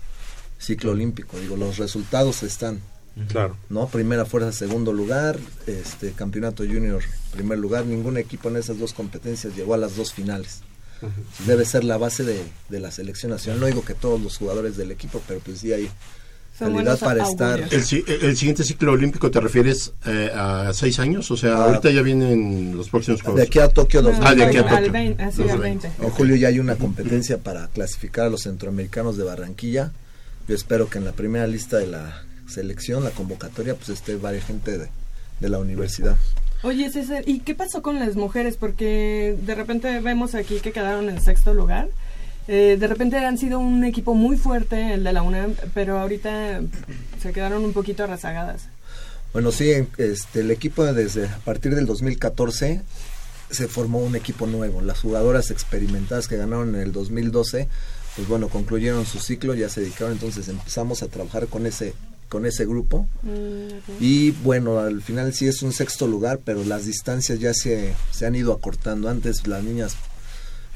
Speaker 9: ciclo olímpico. Digo, los resultados están.
Speaker 4: Claro.
Speaker 9: ¿No? Primera fuerza, segundo lugar, este campeonato junior, primer lugar. Ningún equipo en esas dos competencias llegó a las dos finales. Debe ser la base de, de la selección nacional. No digo que todos los jugadores del equipo, pero pues sí hay para estar.
Speaker 7: El, siguiente ciclo olímpico te refieres eh, a seis años, o sea, ah. ahorita ya vienen los próximos
Speaker 9: juegos. De aquí a Tokio
Speaker 7: Ah, de aquí a Tokio.
Speaker 9: En julio ya hay una competencia para clasificar a los centroamericanos de Barranquilla. Yo espero que en la primera lista de la selección, la convocatoria, pues esté varias gente de, de la universidad.
Speaker 12: Oye, César, ¿y qué pasó con las mujeres? Porque de repente vemos aquí que quedaron en sexto lugar. Eh, de repente han sido un equipo muy fuerte, el de la UNAM, pero ahorita se quedaron un poquito rezagadas.
Speaker 9: Bueno, sí, este, el equipo desde a partir del 2014 se formó un equipo nuevo. Las jugadoras experimentadas que ganaron en el 2012, pues bueno, concluyeron su ciclo, ya se dedicaron, entonces empezamos a trabajar con ese con ese grupo. Mm, y bueno, al final sí es un sexto lugar, pero las distancias ya se, se han ido acortando. Antes las niñas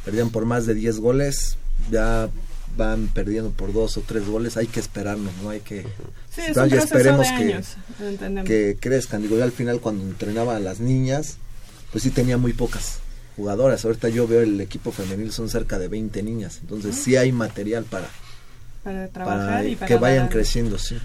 Speaker 9: perdían por más de 10 goles, ya van perdiendo por dos o tres goles, hay que esperarnos, no hay que...
Speaker 12: Sí, es un esperemos
Speaker 9: que, que crezcan. Digo, yo al final cuando entrenaba a las niñas, pues sí tenía muy pocas jugadoras. Ahorita yo veo el equipo femenil, son cerca de 20 niñas. Entonces sí hay material para,
Speaker 12: para trabajar y para
Speaker 9: que vayan creciendo, sí.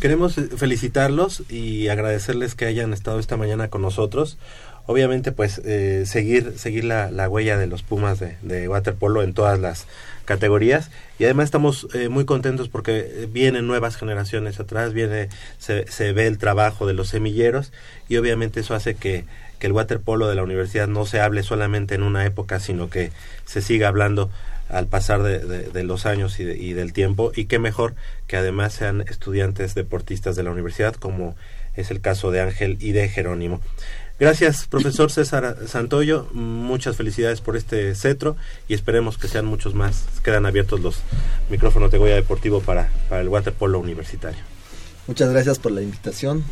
Speaker 4: Queremos felicitarlos y agradecerles que hayan estado esta mañana con nosotros obviamente pues eh, seguir seguir la, la, huella de los Pumas de, waterpolo en todas las categorías y además estamos eh, muy contentos porque vienen nuevas generaciones atrás viene se, se ve el trabajo de los semilleros y obviamente eso hace que, que el waterpolo de la universidad no se hable solamente en una época sino que se siga hablando al pasar de, de, los años y, del tiempo y qué mejor que además sean estudiantes deportistas de la universidad como es el caso de Ángel y de Jerónimo. Gracias, profesor César Santoyo. Muchas felicidades por este cetro y esperemos que sean muchos más. Quedan abiertos los micrófonos de Goya Deportivo para, para el waterpolo universitario.
Speaker 9: Muchas gracias por la invitación.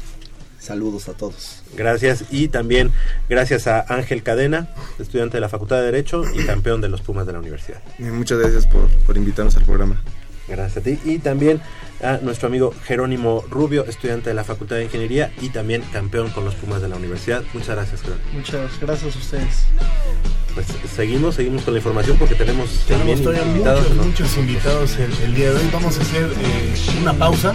Speaker 9: Saludos a todos.
Speaker 4: Gracias y también gracias a Ángel Cadena, estudiante de la Facultad de Derecho y campeón de los Pumas de la universidad.
Speaker 10: muchas gracias por, por invitarnos al programa.
Speaker 4: Gracias a ti. Y también a nuestro amigo Jerónimo Rubio, estudiante de la Facultad de Ingeniería y también campeón con los Pumas de la universidad. Muchas gracias,
Speaker 11: Jerónimo. Muchas gracias a ustedes.
Speaker 4: Pues seguimos, seguimos con la información porque tenemos,
Speaker 2: tenemos también invitados. Muchos, muchos invitados el, día de hoy. Vamos a hacer eh, una pausa.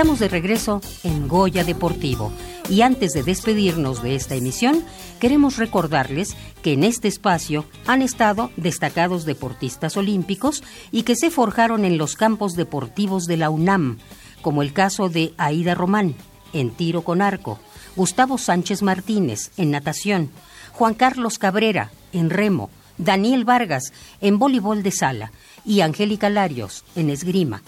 Speaker 1: Estamos de regreso en Goya Deportivo y antes de despedirnos de esta emisión, queremos recordarles que en este espacio han estado destacados deportistas olímpicos y que se forjaron en los campos deportivos de la UNAM, como el caso de Aida Román, en tiro con arco, Gustavo Sánchez Martínez, en natación, Juan Carlos Cabrera, en remo, Daniel Vargas, en voleibol de sala, y Angélica Larios, en esgrima.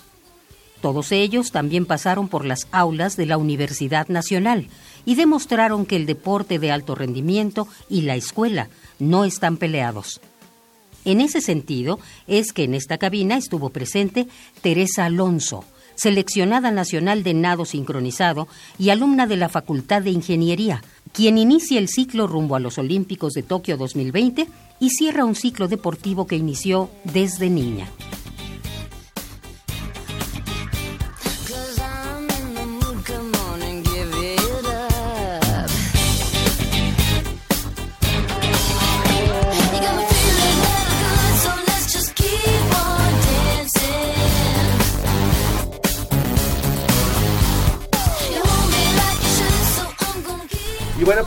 Speaker 1: Todos ellos también pasaron por las aulas de la Universidad Nacional y demostraron que el deporte de alto rendimiento y la escuela no están peleados. En ese sentido es que en esta cabina estuvo presente Teresa Alonso, seleccionada nacional de nado sincronizado y alumna de la Facultad de Ingeniería, quien inicia el ciclo rumbo a los Olímpicos de Tokio 2020 y cierra un ciclo deportivo que inició desde niña.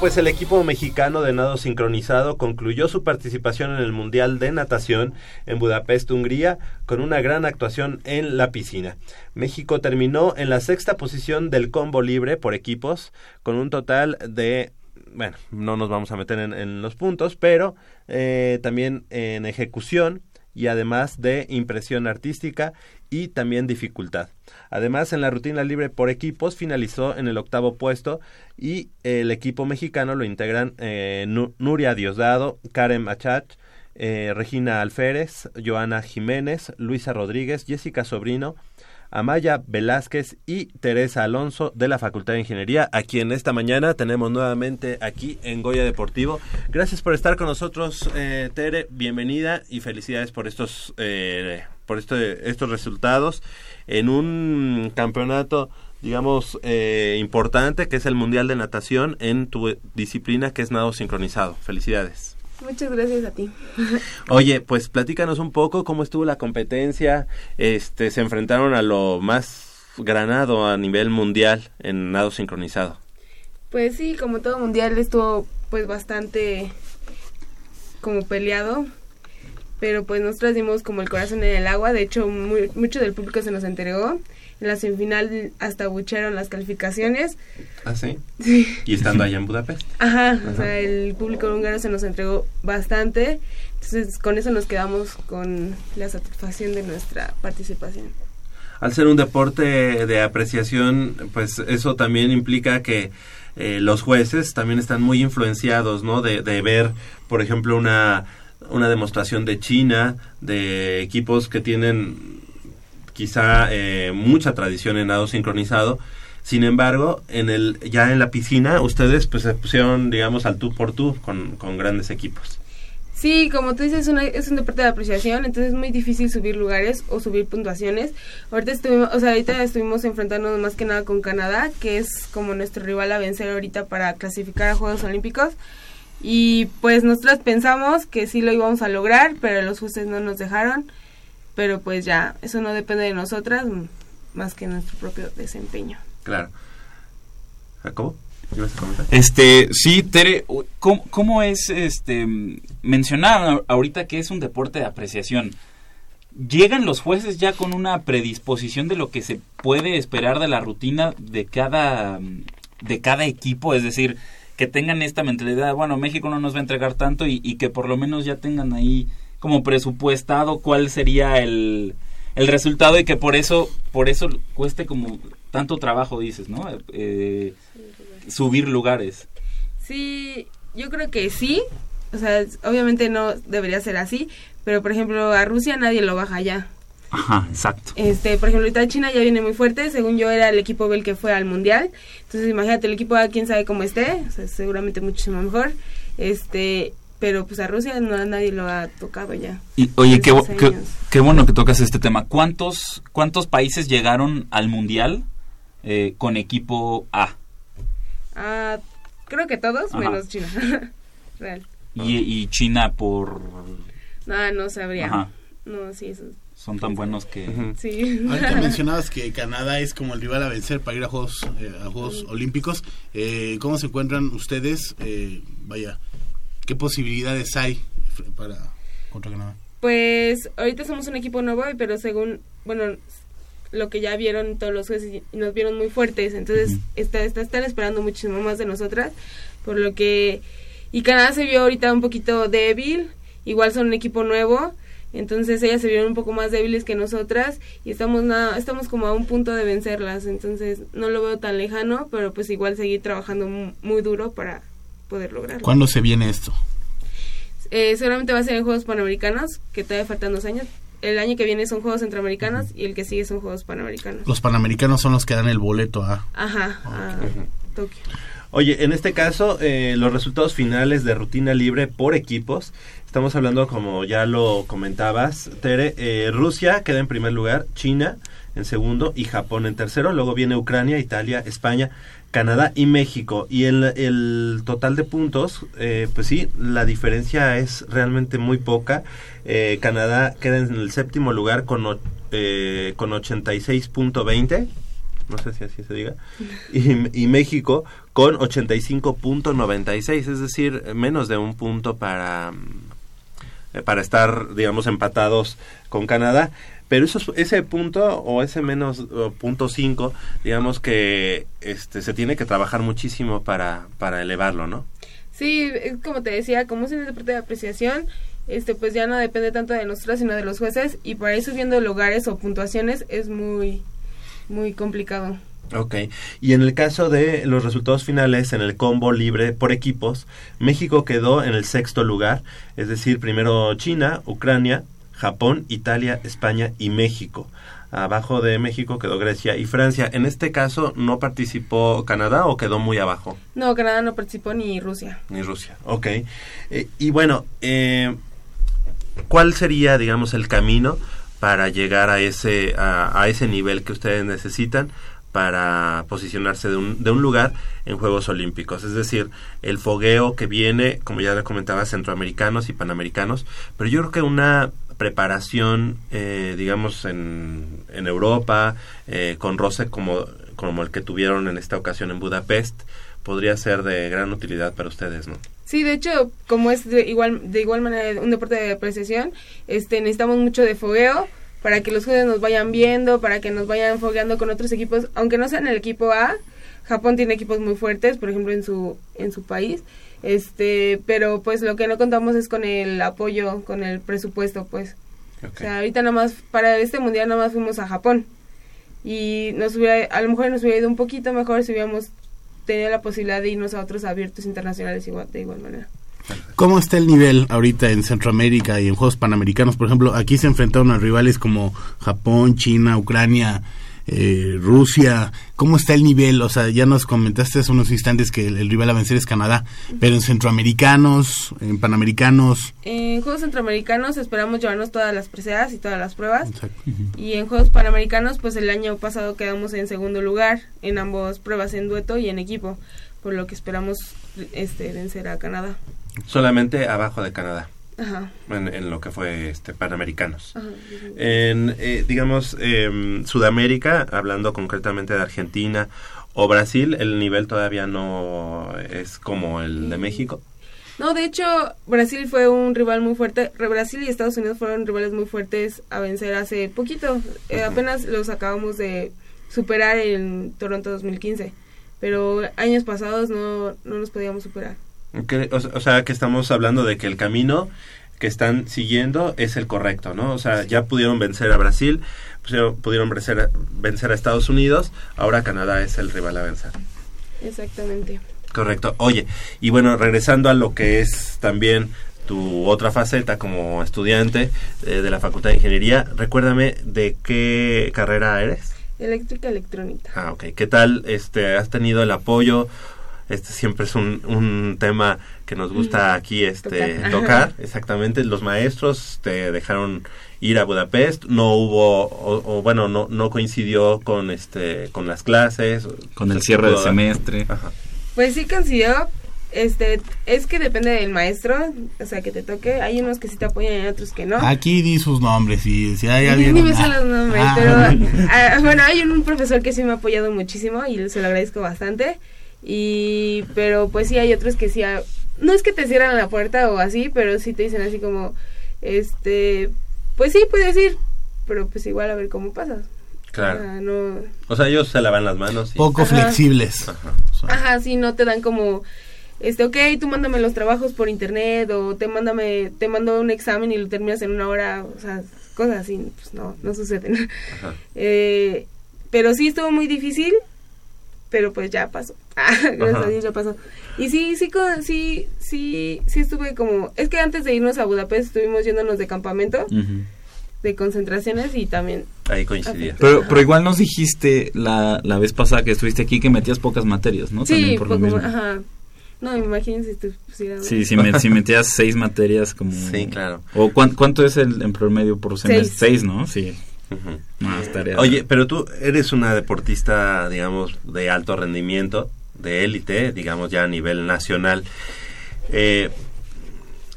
Speaker 4: Pues el equipo mexicano de nado sincronizado concluyó su participación en el Mundial de Natación en Budapest, Hungría, con una gran actuación en la piscina. México terminó en la sexta posición del combo libre por equipos, con un total de bueno, no nos vamos a meter en, los puntos, pero eh, también en ejecución y además de impresión artística y también dificultad. Además, en la rutina libre por equipos finalizó en el octavo puesto y el equipo mexicano lo integran eh, Nuria Diosdado, Karen Machat, eh, Regina Alférez, Joana Jiménez, Luisa Rodríguez, Jessica Sobrino, Amaya Velázquez y Teresa Alonso de la Facultad de Ingeniería, a quien esta mañana tenemos nuevamente aquí en Goya Deportivo. Gracias por estar con nosotros, eh, Tere, bienvenida y felicidades por estos, eh, por este, estos resultados en un campeonato digamos, eh, importante, que es el Mundial de Natación en tu disciplina, que es nado sincronizado. Felicidades.
Speaker 13: Muchas gracias a ti.
Speaker 4: Oye, pues platícanos un poco cómo estuvo la competencia. Este, se enfrentaron a lo más granado a nivel mundial en nado sincronizado.
Speaker 13: Pues sí, como todo mundial estuvo pues bastante como peleado, pero pues nosotros dimos como el corazón en el agua, de hecho mucho del público se nos entregó. En la semifinal hasta bucharon las calificaciones.
Speaker 4: ¿Ah, sí?
Speaker 13: Sí.
Speaker 4: ¿Y estando allá en Budapest?
Speaker 13: Ajá, o sea, el público húngaro se nos entregó bastante, entonces con eso nos quedamos con la satisfacción de nuestra participación.
Speaker 4: Al ser un deporte de apreciación, pues eso también implica que eh, los jueces también están muy influenciados, ¿no? De, de ver, por ejemplo, una, una demostración de China, de equipos que tienen quizá eh, mucha tradición en nado sincronizado. Sin embargo, en el ya en la piscina ustedes pues se pusieron, digamos, al tú por tú con, con grandes equipos.
Speaker 13: Sí, como tú dices, una, es un deporte de apreciación, entonces es muy difícil subir lugares o subir puntuaciones. Ahorita estuvimos, o sea, ahorita estuvimos enfrentándonos más que nada con Canadá, que es como nuestro rival a vencer ahorita para clasificar a Juegos Olímpicos. Y pues nosotros pensamos que sí lo íbamos a lograr, pero los jueces no nos dejaron. Pero pues ya, eso no depende de nosotras, más que nuestro propio desempeño.
Speaker 4: Claro. ¿Jacobo?
Speaker 5: Este, sí, Tere, ¿cómo, cómo es, este, mencionaban ahorita que es un deporte de apreciación? ¿Llegan los jueces ya con una predisposición de lo que se puede esperar de la rutina de cada, de cada equipo? Es decir, que tengan esta mentalidad, bueno, México no nos va a entregar tanto y, y que por lo menos ya tengan ahí como presupuestado cuál sería el, el resultado y que por eso, por eso cueste como tanto trabajo, dices, ¿no? Eh, subir lugares.
Speaker 13: Sí, yo creo que sí. O sea, obviamente no debería ser así, pero por ejemplo a Rusia nadie lo baja ya.
Speaker 5: Ajá, exacto.
Speaker 13: Este, por ejemplo, ahorita China ya viene muy fuerte, según yo era el equipo B el que fue al mundial. Entonces, imagínate el equipo A quién sabe cómo esté, o sea, seguramente muchísimo mejor. Este, pero pues a Rusia no a nadie lo ha tocado ya.
Speaker 5: Y oye, qué, qué, qué, bueno que tocas este tema. ¿Cuántos cuántos países llegaron al mundial eh, con equipo A?
Speaker 13: Ah, creo que todos, Ajá. menos China. Real.
Speaker 5: Y, y, China por...
Speaker 13: No, no sabría. Ajá. No, sí, eso.
Speaker 5: Son tan buenos que...
Speaker 13: Uh -huh. Sí.
Speaker 2: Ahorita mencionabas que Canadá es como el rival a vencer para ir a Juegos, eh, a Juegos. Olímpicos. Eh, ¿Cómo se encuentran ustedes? Eh, vaya, ¿qué posibilidades hay para contra Canadá?
Speaker 13: Pues ahorita somos un equipo nuevo, pero según, bueno, lo que ya vieron todos los jueces nos vieron muy fuertes, entonces uh -huh. está, está, están esperando muchísimo más de nosotras, por lo que y Canadá se vio ahorita un poquito débil, igual son un equipo nuevo, entonces ellas se vieron un poco más débiles que nosotras y estamos nada, estamos como a un punto de vencerlas, entonces no lo veo tan lejano, pero pues igual seguir trabajando muy, muy duro para poder lograrlo.
Speaker 2: ¿Cuándo se viene esto?
Speaker 13: Eh, seguramente va a ser en Juegos Panamericanos, que todavía faltan dos años, el año que viene son Juegos Centroamericanos y el que sigue son Juegos Panamericanos.
Speaker 2: Los Panamericanos son los que dan el boleto a...
Speaker 13: Ajá, a Tokio.
Speaker 4: Oye, en este caso, eh, los resultados finales de rutina libre por equipos, estamos hablando, como ya lo comentabas, Tere, eh, Rusia queda en primer lugar, China en segundo y Japón en tercero, luego viene Ucrania, Italia, España, Canadá y México. Y el, el total de puntos, eh, pues sí, la diferencia es realmente muy poca. Eh, Canadá queda en el séptimo lugar con, eh, con 86.20. No sé si así se diga. Y, y México con 85.96. Es decir, menos de un punto para, para estar, digamos, empatados con Canadá. Pero eso, ese punto o ese menos punto 5, digamos que este, se tiene que trabajar muchísimo para, para elevarlo, ¿no?
Speaker 13: Sí, es como te decía, como es un deporte de apreciación, este pues ya no depende tanto de nosotros sino de los jueces y para ir subiendo lugares o puntuaciones es muy muy complicado.
Speaker 4: Ok, y en el caso de los resultados finales en el combo libre por equipos, México quedó en el sexto lugar, es decir, primero China, Ucrania, Japón, Italia, España y México. Abajo de México quedó Grecia y Francia. En este caso, ¿no participó Canadá o quedó muy abajo?
Speaker 13: No, Canadá no participó ni Rusia.
Speaker 4: Ni Rusia, ok. Eh, y bueno, eh, ¿cuál sería, digamos, el camino para llegar a ese, a, a ese nivel que ustedes necesitan? Para posicionarse de un, de un lugar en Juegos Olímpicos. Es decir, el fogueo que viene, como ya le comentaba, centroamericanos y panamericanos, pero yo creo que una preparación, eh, digamos, en, en Europa, eh, con roce como, como el que tuvieron en esta ocasión en Budapest, podría ser de gran utilidad para ustedes, ¿no?
Speaker 13: Sí, de hecho, como es de igual de igual manera un deporte de apreciación, este necesitamos mucho de fogueo para que los jugadores nos vayan viendo, para que nos vayan fogueando con otros equipos, aunque no sean el equipo A. Japón tiene equipos muy fuertes, por ejemplo, en su en su país. Este, pero pues lo que no contamos es con el apoyo, con el presupuesto, pues. O sea, ahorita nada más para este mundial nada más fuimos a Japón. Y nos hubiera a lo mejor nos hubiera ido un poquito mejor si hubiéramos tenido la posibilidad de irnos a otros abiertos internacionales igual, de igual manera.
Speaker 2: ¿Cómo está el nivel ahorita en Centroamérica y en Juegos Panamericanos? Por ejemplo, aquí se enfrentaron a rivales como Japón, China, Ucrania, eh, Rusia. ¿Cómo está el nivel? O sea, ya nos comentaste hace unos instantes que el, rival a vencer es Canadá, pero en Centroamericanos, en Panamericanos.
Speaker 13: En Juegos Centroamericanos esperamos llevarnos todas las preseas y todas las pruebas. Y en Juegos Panamericanos, pues el año pasado quedamos en segundo lugar en ambas pruebas, en dueto y en equipo, por lo que esperamos este vencer a Canadá.
Speaker 4: Solamente abajo de Canadá.
Speaker 13: Ajá.
Speaker 4: En, lo que fue este Panamericanos. En, eh, digamos, em, Sudamérica, hablando concretamente de Argentina o Brasil, el nivel todavía no es como el de México.
Speaker 13: No, de hecho, Brasil fue un rival muy fuerte. Brasil y Estados Unidos fueron rivales muy fuertes a vencer hace poquito. Eh, apenas los acabamos de superar en Toronto 2015. Pero años pasados no, no los podíamos superar
Speaker 4: o, sea, que estamos hablando de que el camino que están siguiendo es el correcto, ¿no? O sea, ya pudieron vencer a Brasil, pudieron vencer, vencer a Estados Unidos, ahora Canadá es el rival a vencer.
Speaker 13: Exactamente.
Speaker 4: Correcto. Oye, y bueno, regresando a lo que es también tu otra faceta como estudiante eh, de la Facultad de Ingeniería, recuérdame de qué carrera eres.
Speaker 13: Eléctrica electrónica.
Speaker 4: Ah, ok. ¿Qué tal este has tenido el apoyo este siempre es un, un tema que nos gusta aquí este tocar. exactamente. Los maestros te dejaron ir a Budapest no hubo o, bueno no no coincidió con este con las clases
Speaker 5: con el cierre del semestre.
Speaker 13: Pues sí coincidió este es que depende del maestro o sea que te toque. Hay unos que sí te apoyan y otros que no.
Speaker 2: Aquí di sus nombres y si hay alguien
Speaker 13: ni me sé los nombres ah. pero ah, bueno hay un, un profesor que sí me ha apoyado muchísimo y se lo agradezco bastante y, pero pues sí hay otros que sí, no es que te cierran la puerta o así, pero sí te dicen así como, este, pues sí, puedes ir, pero pues igual a ver cómo pasa.
Speaker 4: Claro. O sea, ellos se lavan las manos.
Speaker 2: Poco flexibles.
Speaker 13: Ajá. Ajá, sí, no te dan como, este, ok, tú mándame los trabajos por internet o te mándame, te mando un examen y lo terminas en una hora, o sea, cosas así, pues no, no suceden. Ajá. Eh, pero sí estuvo muy difícil, pero pues ya pasó. Gracias a Dios ya pasó. Y sí, sí, sí, sí, sí estuve como... Es que antes de irnos a Budapest estuvimos yéndonos de campamento, de concentraciones y también...
Speaker 4: Ahí coincidía.
Speaker 5: Pero, pero igual nos dijiste la, la vez pasada que estuviste aquí que metías pocas materias, ¿no?
Speaker 13: Sí, por ajá. No, imagínense si tú pusieras...
Speaker 5: Sí, si, me, si metías seis materias como...
Speaker 4: Sí, claro.
Speaker 5: ¿O cuánto es el en promedio por semestre? Seis, ¿no? Sí.
Speaker 4: Más tareas. Oye, pero tú eres una deportista, digamos, de alto rendimiento de élite, digamos ya a nivel nacional. Eh,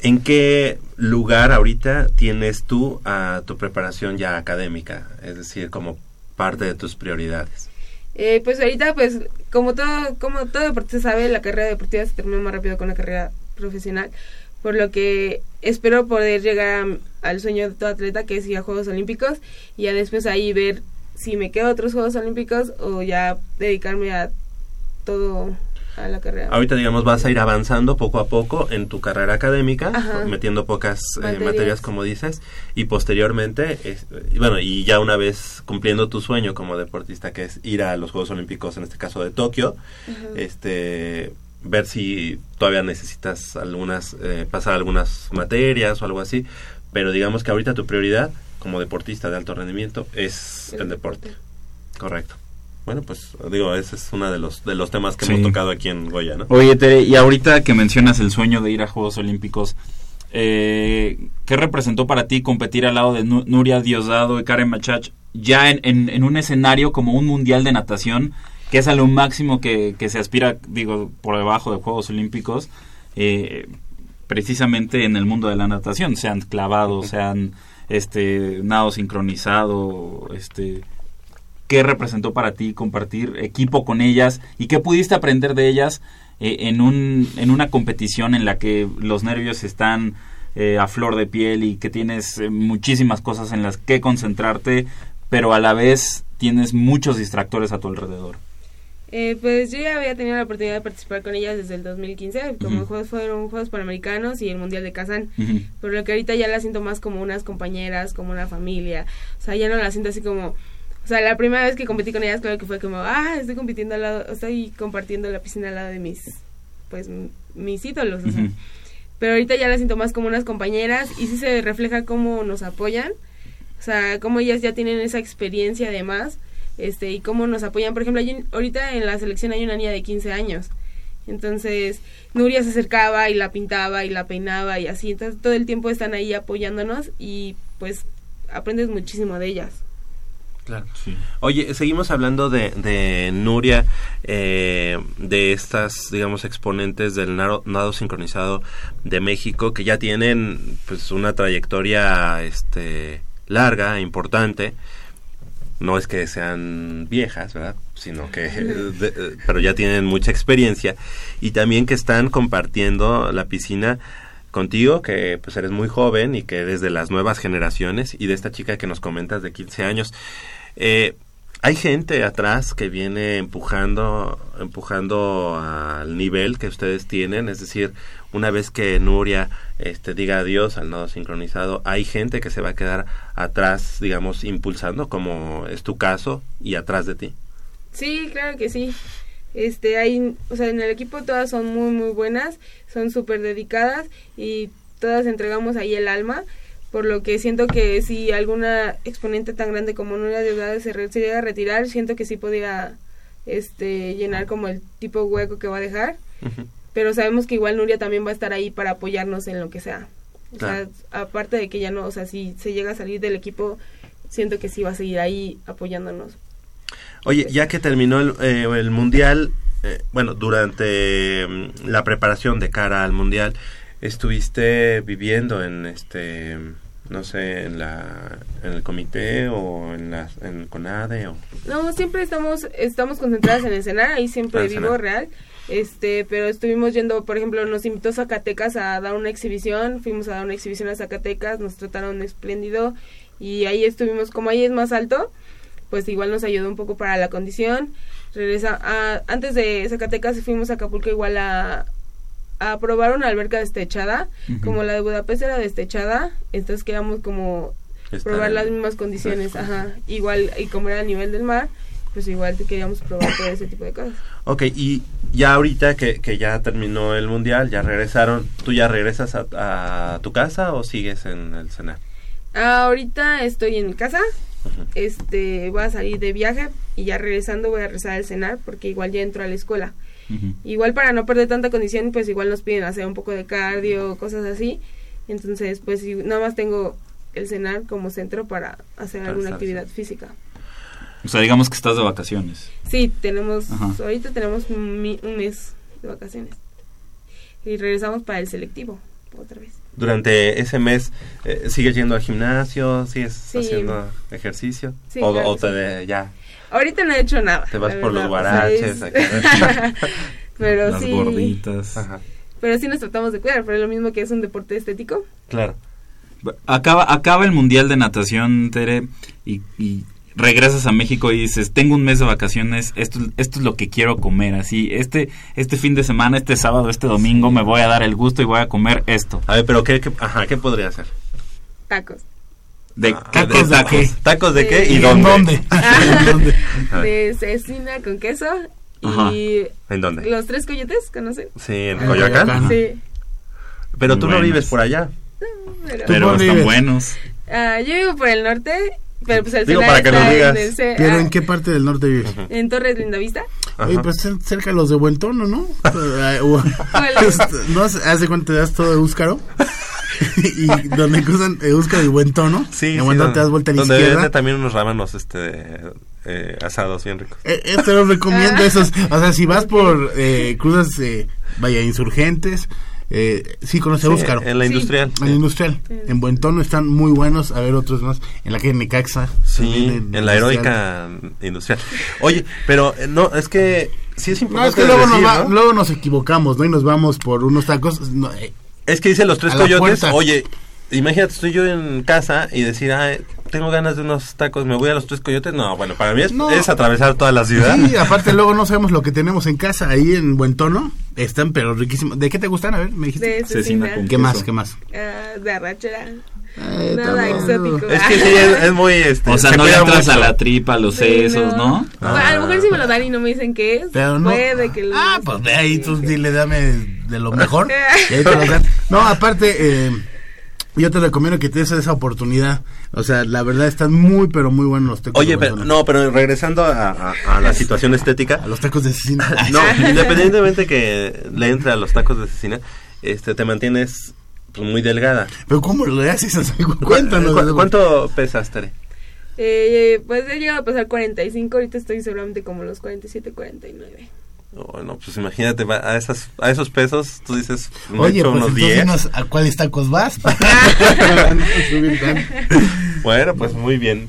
Speaker 4: ¿En qué lugar ahorita tienes tú a tu preparación ya académica? Es decir, como parte de tus prioridades.
Speaker 13: Eh, pues ahorita, pues, como todo, como todo deportista sabe, la carrera deportiva se termina más rápido con la carrera profesional, por lo que espero poder llegar al sueño de todo atleta, que es ir a Juegos Olímpicos, y ya después ahí ver si me quedo a otros Juegos Olímpicos o ya dedicarme a todo a la carrera.
Speaker 4: Ahorita, digamos, vas a ir avanzando poco a poco en tu carrera académica, metiendo pocas eh, materias. como dices, y posteriormente, bueno, y ya una vez cumpliendo tu sueño como deportista, que es ir a los Juegos Olímpicos, en este caso de Tokio, este ver si todavía necesitas algunas, eh, pasar algunas materias o algo así, pero digamos que ahorita tu prioridad como deportista de alto rendimiento es el, deporte. Correcto. Bueno, pues digo, ese es uno de los, de los temas que hemos tocado aquí en Goya, ¿no?
Speaker 5: Oye, Tere, y ahorita que mencionas el sueño de ir a Juegos Olímpicos, eh, ¿qué representó para ti competir al lado de Nuria Diosdado y Karen Machach ya en, en, un escenario como un mundial de natación, que es a lo máximo que, que se aspira, digo, por debajo de Juegos Olímpicos, eh, precisamente en el mundo de la natación, sean clavados, sean este nado sincronizado, este qué representó para ti compartir equipo con ellas y qué pudiste aprender de ellas eh, en, un, en una competición en la que los nervios están eh, a flor de piel y que tienes eh, muchísimas cosas en las que concentrarte, pero a la vez tienes muchos distractores a tu alrededor.
Speaker 13: Eh, pues yo ya había tenido la oportunidad de participar con ellas desde el 2015, como juegos fueron Juegos Panamericanos y el Mundial de Kazán, por lo que ahorita ya la siento más como unas compañeras, como una familia, o sea, ya no la siento así como, o sea, la primera vez que competí con ellas claro que fue como, ah, estoy compitiendo al lado, estoy compartiendo la piscina al lado de mis, pues, mis ídolos, o sea, pero ahorita ya la siento más como unas compañeras y sí se refleja cómo nos apoyan, o sea, cómo ellas ya tienen esa experiencia además, este y cómo nos apoyan. Por ejemplo, ahorita en la selección hay una niña de 15 años. Entonces, Nuria se acercaba y la pintaba y la peinaba y así. Entonces, todo el tiempo están ahí apoyándonos y pues aprendes muchísimo de ellas.
Speaker 4: Claro. Oye, seguimos hablando de, de Nuria, eh, de estas, digamos, exponentes del nado, nado, sincronizado de México que ya tienen, pues, una trayectoria, este, larga, importante no es que sean viejas, ¿verdad? Sino que, eh, pero ya tienen mucha experiencia y también que están compartiendo la piscina contigo, que pues eres muy joven y que desde las nuevas generaciones y de esta chica que nos comentas de 15 años. Eh, hay gente atrás que viene empujando, empujando al nivel que ustedes tienen, es decir, una vez que Nuria este, diga adiós al nodo sincronizado, hay gente que se va a quedar atrás, digamos, impulsando, como es tu caso, y atrás de ti.
Speaker 13: Sí, claro que sí. Este, hay, o sea, en el equipo todas son muy, muy buenas, son súper dedicadas y todas entregamos ahí el alma por lo que siento que si alguna exponente tan grande como Nuria de se, se llega a retirar, siento que sí podría este, llenar como el tipo hueco que va a dejar, pero sabemos que igual Nuria también va a estar ahí para apoyarnos en lo que sea. O sea, aparte de que ya no, o sea, si se llega a salir del equipo, siento que sí va a seguir ahí apoyándonos.
Speaker 4: Oye, ya que terminó el, eh, el mundial, eh, bueno, durante mm, la preparación de cara al mundial, estuviste viviendo en este no sé en la en el comité o en la en CONADE o
Speaker 13: no siempre estamos estamos concentradas en escenar ahí siempre ah, vivo real este pero estuvimos yendo por ejemplo nos invitó Zacatecas a dar una exhibición fuimos a dar una exhibición a Zacatecas nos trataron espléndido y ahí estuvimos como ahí es más alto pues igual nos ayudó un poco para la condición. Regresa a, antes de Zacatecas fuimos a Acapulco igual a a probar una alberca destechada, como la de Budapest era destechada, entonces queríamos como probar las mismas condiciones, ajá, igual, y como era a nivel del mar, pues igual queríamos probar todo ese tipo de cosas.
Speaker 4: Ok, y ya ahorita que, que ya terminó el mundial, ya regresaron, ¿tú ya regresas a, tu casa o sigues en el cenar?
Speaker 13: ahorita estoy en mi casa, este, voy a salir de viaje y ya regresando voy a rezar al cenar porque igual ya entro a la escuela. Igual para no perder tanta condición, pues igual nos piden hacer un poco de cardio, cosas así. Entonces, pues nada más tengo el cenar como centro para hacer alguna actividad física.
Speaker 5: O sea, digamos que estás de vacaciones.
Speaker 13: Sí, tenemos, ahorita tenemos un, mes de vacaciones. Y regresamos para el selectivo, otra vez.
Speaker 4: Durante ese mes, eh, ¿sigues yendo al gimnasio? ¿Sigues haciendo ejercicio?
Speaker 13: Sí,
Speaker 4: ¿O, te ya
Speaker 13: Ahorita no he hecho nada.
Speaker 4: Te vas por los guaraches.
Speaker 13: pero
Speaker 5: Las
Speaker 13: sí.
Speaker 5: gorditas.
Speaker 13: Pero sí nos tratamos de cuidar, pero es lo mismo que es un deporte estético.
Speaker 4: Claro.
Speaker 5: Acaba, acaba el Mundial de Natación, Tere, y, y regresas a México y dices, tengo un mes de vacaciones, esto, esto es lo que quiero comer, así, este, este fin de semana, este sábado, este domingo, me voy a dar el gusto y voy a comer esto.
Speaker 4: A ver, pero ¿qué, ajá, ¿qué podría hacer?
Speaker 13: Tacos.
Speaker 5: ¿De ah, tacos de, qué?
Speaker 4: ¿Tacos de qué? ¿Y dónde?
Speaker 5: ¿Dónde?
Speaker 13: Ah, de cecina con queso y...
Speaker 4: ¿En dónde?
Speaker 13: Los tres coyotes, ¿conocen?
Speaker 4: Sí, en Coyoacán.
Speaker 13: Sí.
Speaker 4: Pero tú no vives por allá.
Speaker 5: pero, están buenos.
Speaker 13: Ah, yo vivo por el norte, pero pues el
Speaker 4: Digo, para que nos digas.
Speaker 13: En
Speaker 2: ¿Pero en qué parte del norte vives?
Speaker 13: En Torres Lindavista.
Speaker 2: Oye, pues cerca de los de Buen Tono, ¿no? ¿No hace cuánto te das todo de Úscaro? y donde cruzan Euskadi y Buen Tono.
Speaker 4: Sí,
Speaker 2: en sí, te das vuelta a la
Speaker 4: donde
Speaker 2: izquierda.
Speaker 4: también unos rábanos este, eh, asados bien ricos.
Speaker 2: Eh, este los recomiendo esos. O sea, si vas por eh, cruzas, eh, vaya, insurgentes, Eh, sí, conoce
Speaker 4: Sí,
Speaker 2: Óscar.
Speaker 4: en la Sí. industrial.
Speaker 2: En la industrial. En Buen Tono están muy buenos. A ver, otros más. En la calle Necaxa.
Speaker 4: Sí, en la heroica industrial. Oye, pero eh, no, es que sí es
Speaker 2: No,
Speaker 4: importante
Speaker 2: es que luego,
Speaker 4: decir,
Speaker 2: nos va-
Speaker 4: ¿no?
Speaker 2: luego nos equivocamos, ¿no? Y nos vamos por unos tacos. no, eh,
Speaker 4: Es que dicen los tres coyotes, oye, imagínate, estoy yo en casa y decir, ah, tengo ganas de unos tacos, me voy a los tres coyotes. No, bueno, para mí es,
Speaker 2: No.
Speaker 4: es atravesar toda la ciudad.
Speaker 2: Sí, aparte luego no sabemos lo que tenemos en casa ahí en Buen Tono. Están pero riquísimos. ¿De qué te gustan? A ver, me dijiste.
Speaker 13: De cecina. con
Speaker 2: ¿Qué
Speaker 5: queso.
Speaker 2: más? ¿Qué más?
Speaker 13: Ah, de arrachera.
Speaker 2: Eh,
Speaker 13: Nada exótico.
Speaker 4: Es que sí, es, es muy... Este,
Speaker 5: O sea,
Speaker 4: se
Speaker 5: no le entras
Speaker 4: mucho.
Speaker 5: a la tripa, a los
Speaker 13: Sí,
Speaker 5: sesos, ¿no?
Speaker 13: Bueno, a lo mejor si me lo dan y no me dicen qué es.
Speaker 2: Pero no.
Speaker 13: Puede que lo
Speaker 2: Ah, pues de ahí tú dile, dame de lo mejor. y ahí te lo dan. No, aparte, eh, yo te recomiendo que te des esa oportunidad. O sea, la verdad están muy, pero muy buenos los tacos.
Speaker 4: Oye,
Speaker 2: de
Speaker 4: pero, no, pero regresando a, a- a la situación estética.
Speaker 2: A los tacos de cecina.
Speaker 4: No, independientemente que le entre a los tacos de cecina, este, te mantienes pues, muy delgada.
Speaker 2: Pero ¿cómo lo haces? Cuéntanos.
Speaker 4: ¿Cu- ¿Cuánto pesas, Tere?
Speaker 13: Eh, pues he llegado a pasar 45, ahorita estoy seguramente como los 47, 49.
Speaker 4: Oh, no, pues imagínate, a, esas, a esos pesos tú dices, me
Speaker 2: Oye,
Speaker 4: echo
Speaker 2: pues
Speaker 4: unos
Speaker 2: entonces
Speaker 4: 10.
Speaker 2: dinos a cuáles tacos vas.
Speaker 4: Bueno, pues muy bien.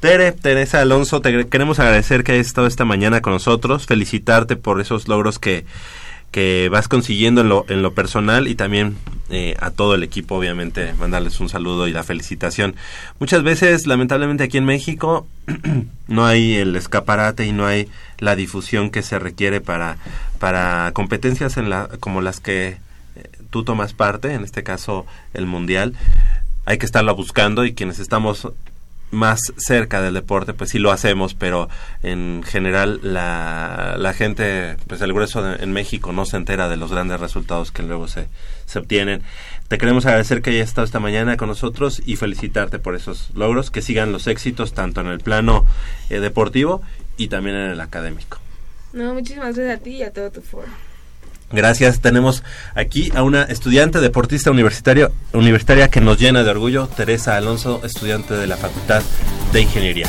Speaker 4: Tere, Teresa Alonso, te queremos agradecer que hayas estado esta mañana con nosotros, felicitarte por esos logros que, que vas consiguiendo en lo, en lo personal y también eh, a todo el equipo, obviamente, mandarles un saludo y la felicitación. Muchas veces, lamentablemente, aquí en México no hay el escaparate y no hay la difusión que se requiere para, para competencias en la, como las que eh, tú tomas parte, en este caso el Mundial. Hay que estarla buscando y quienes estamos más cerca del deporte, pues sí lo hacemos, pero en general la, la gente, pues el grueso de- en México no se entera de los grandes resultados que luego se, se obtienen. Te queremos agradecer que hayas estado esta mañana con nosotros y felicitarte por esos logros, que sigan los éxitos tanto en el plano eh, deportivo y también en el académico.
Speaker 13: No, muchísimas gracias a ti y a todo tu foro.
Speaker 4: Gracias. Tenemos aquí a una estudiante deportista universitario, universitaria que nos llena de orgullo, Teresa Alonso, estudiante de la Facultad de Ingeniería.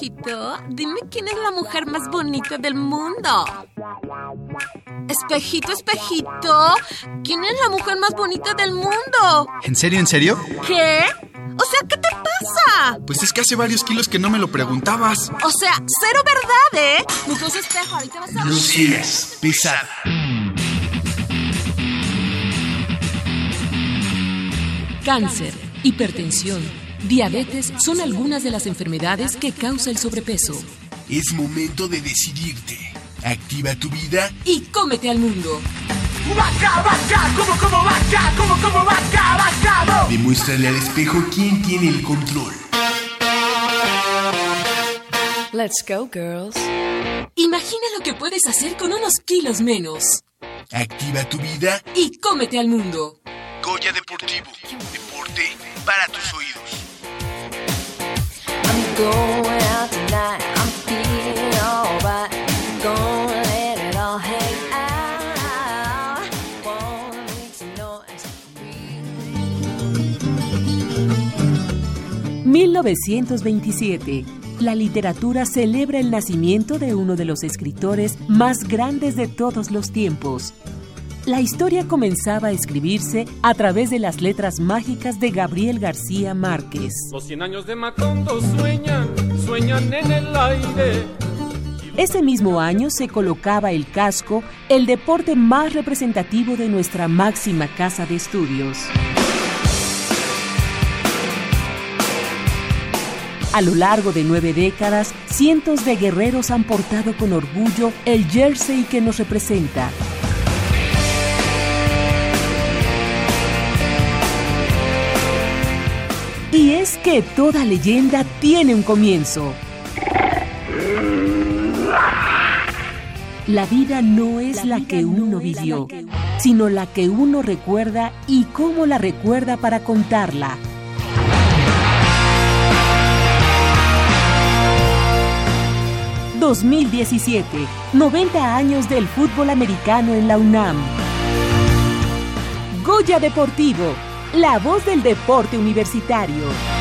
Speaker 14: Espejito, dime quién es la mujer más bonita del mundo. Espejito, espejito, ¿quién es la mujer más bonita del mundo?
Speaker 15: ¿En serio, en serio?
Speaker 14: ¿Qué? O sea, ¿qué te pasa?
Speaker 15: Pues es que hace varios kilos que no me lo preguntabas.
Speaker 14: O sea, cero verdad, ¿eh? Entonces, espejo, ahorita vas a...
Speaker 15: Lucías,
Speaker 2: pesada.
Speaker 16: Cáncer, hipertensión, diabetes son algunas de las enfermedades que causa el sobrepeso.
Speaker 17: Es momento de decidirte. Activa tu vida
Speaker 16: Y cómete al mundo.
Speaker 17: ¡Vaca, vaca! ¿Cómo, cómo vaca? ¿Cómo, cómo vaca? ¡Vaca! Demuéstrale al espejo quién tiene el control.
Speaker 16: Let's go, girls. Imagina lo que puedes hacer con unos kilos menos.
Speaker 17: Activa tu vida
Speaker 16: Y cómete al mundo.
Speaker 17: Goya Deportivo. Deporte para tus oídos.
Speaker 16: 1927. La literatura celebra el nacimiento de uno de los escritores más grandes de todos los tiempos. La historia comenzaba a escribirse a través de las letras mágicas de Gabriel García Márquez.
Speaker 18: Los 100 años de Macondo sueñan, sueñan en el aire.
Speaker 16: Ese mismo año se colocaba el casco, el deporte más representativo de nuestra máxima casa de estudios. A lo largo de nueve décadas, cientos de guerreros han portado con orgullo el jersey que nos representa. Es que toda leyenda tiene un comienzo. La vida no es la, que uno vivió, sino la que uno recuerda y cómo la recuerda para contarla. ...2017... ...90 años del fútbol americano en la UNAM. Goya Deportivo... ...la voz del deporte universitario.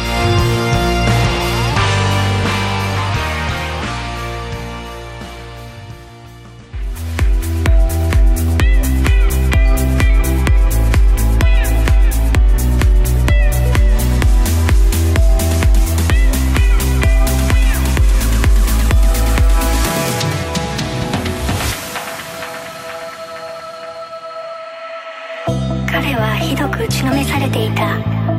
Speaker 16: Data.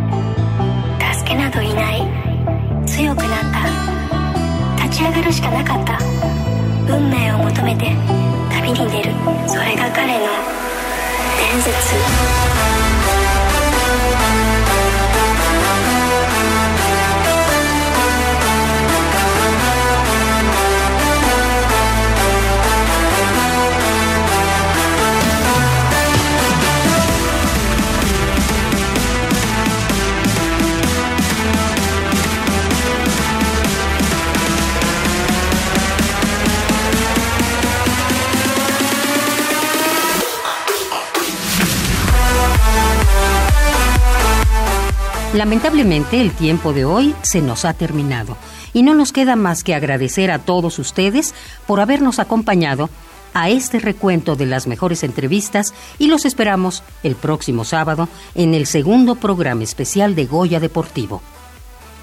Speaker 1: Lamentablemente el tiempo de hoy se nos ha terminado y no nos queda más que agradecer a todos ustedes por habernos acompañado a este recuento de las mejores entrevistas y los esperamos el próximo sábado en el segundo programa especial de Goya Deportivo.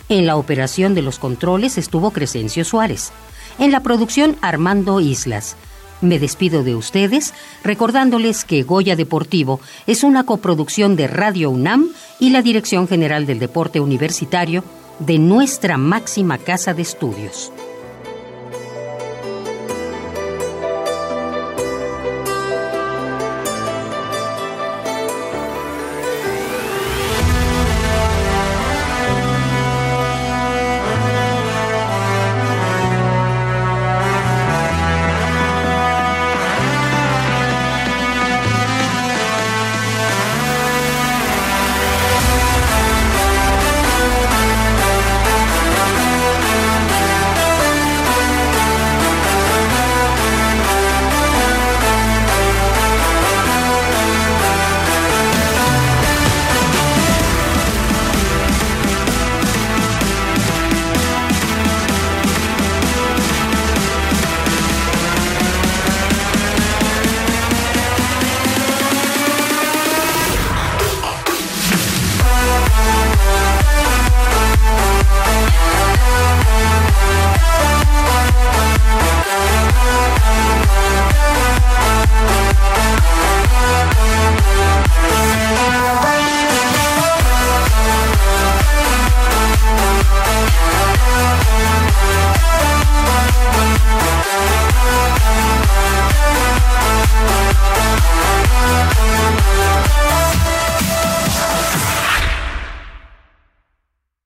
Speaker 1: En la operación de los controles estuvo Crescencio Suárez. En la producción Armando Islas. Me despido de ustedes recordándoles que Goya Deportivo es una coproducción de Radio UNAM y la Dirección General del Deporte Universitario de nuestra máxima casa de estudios.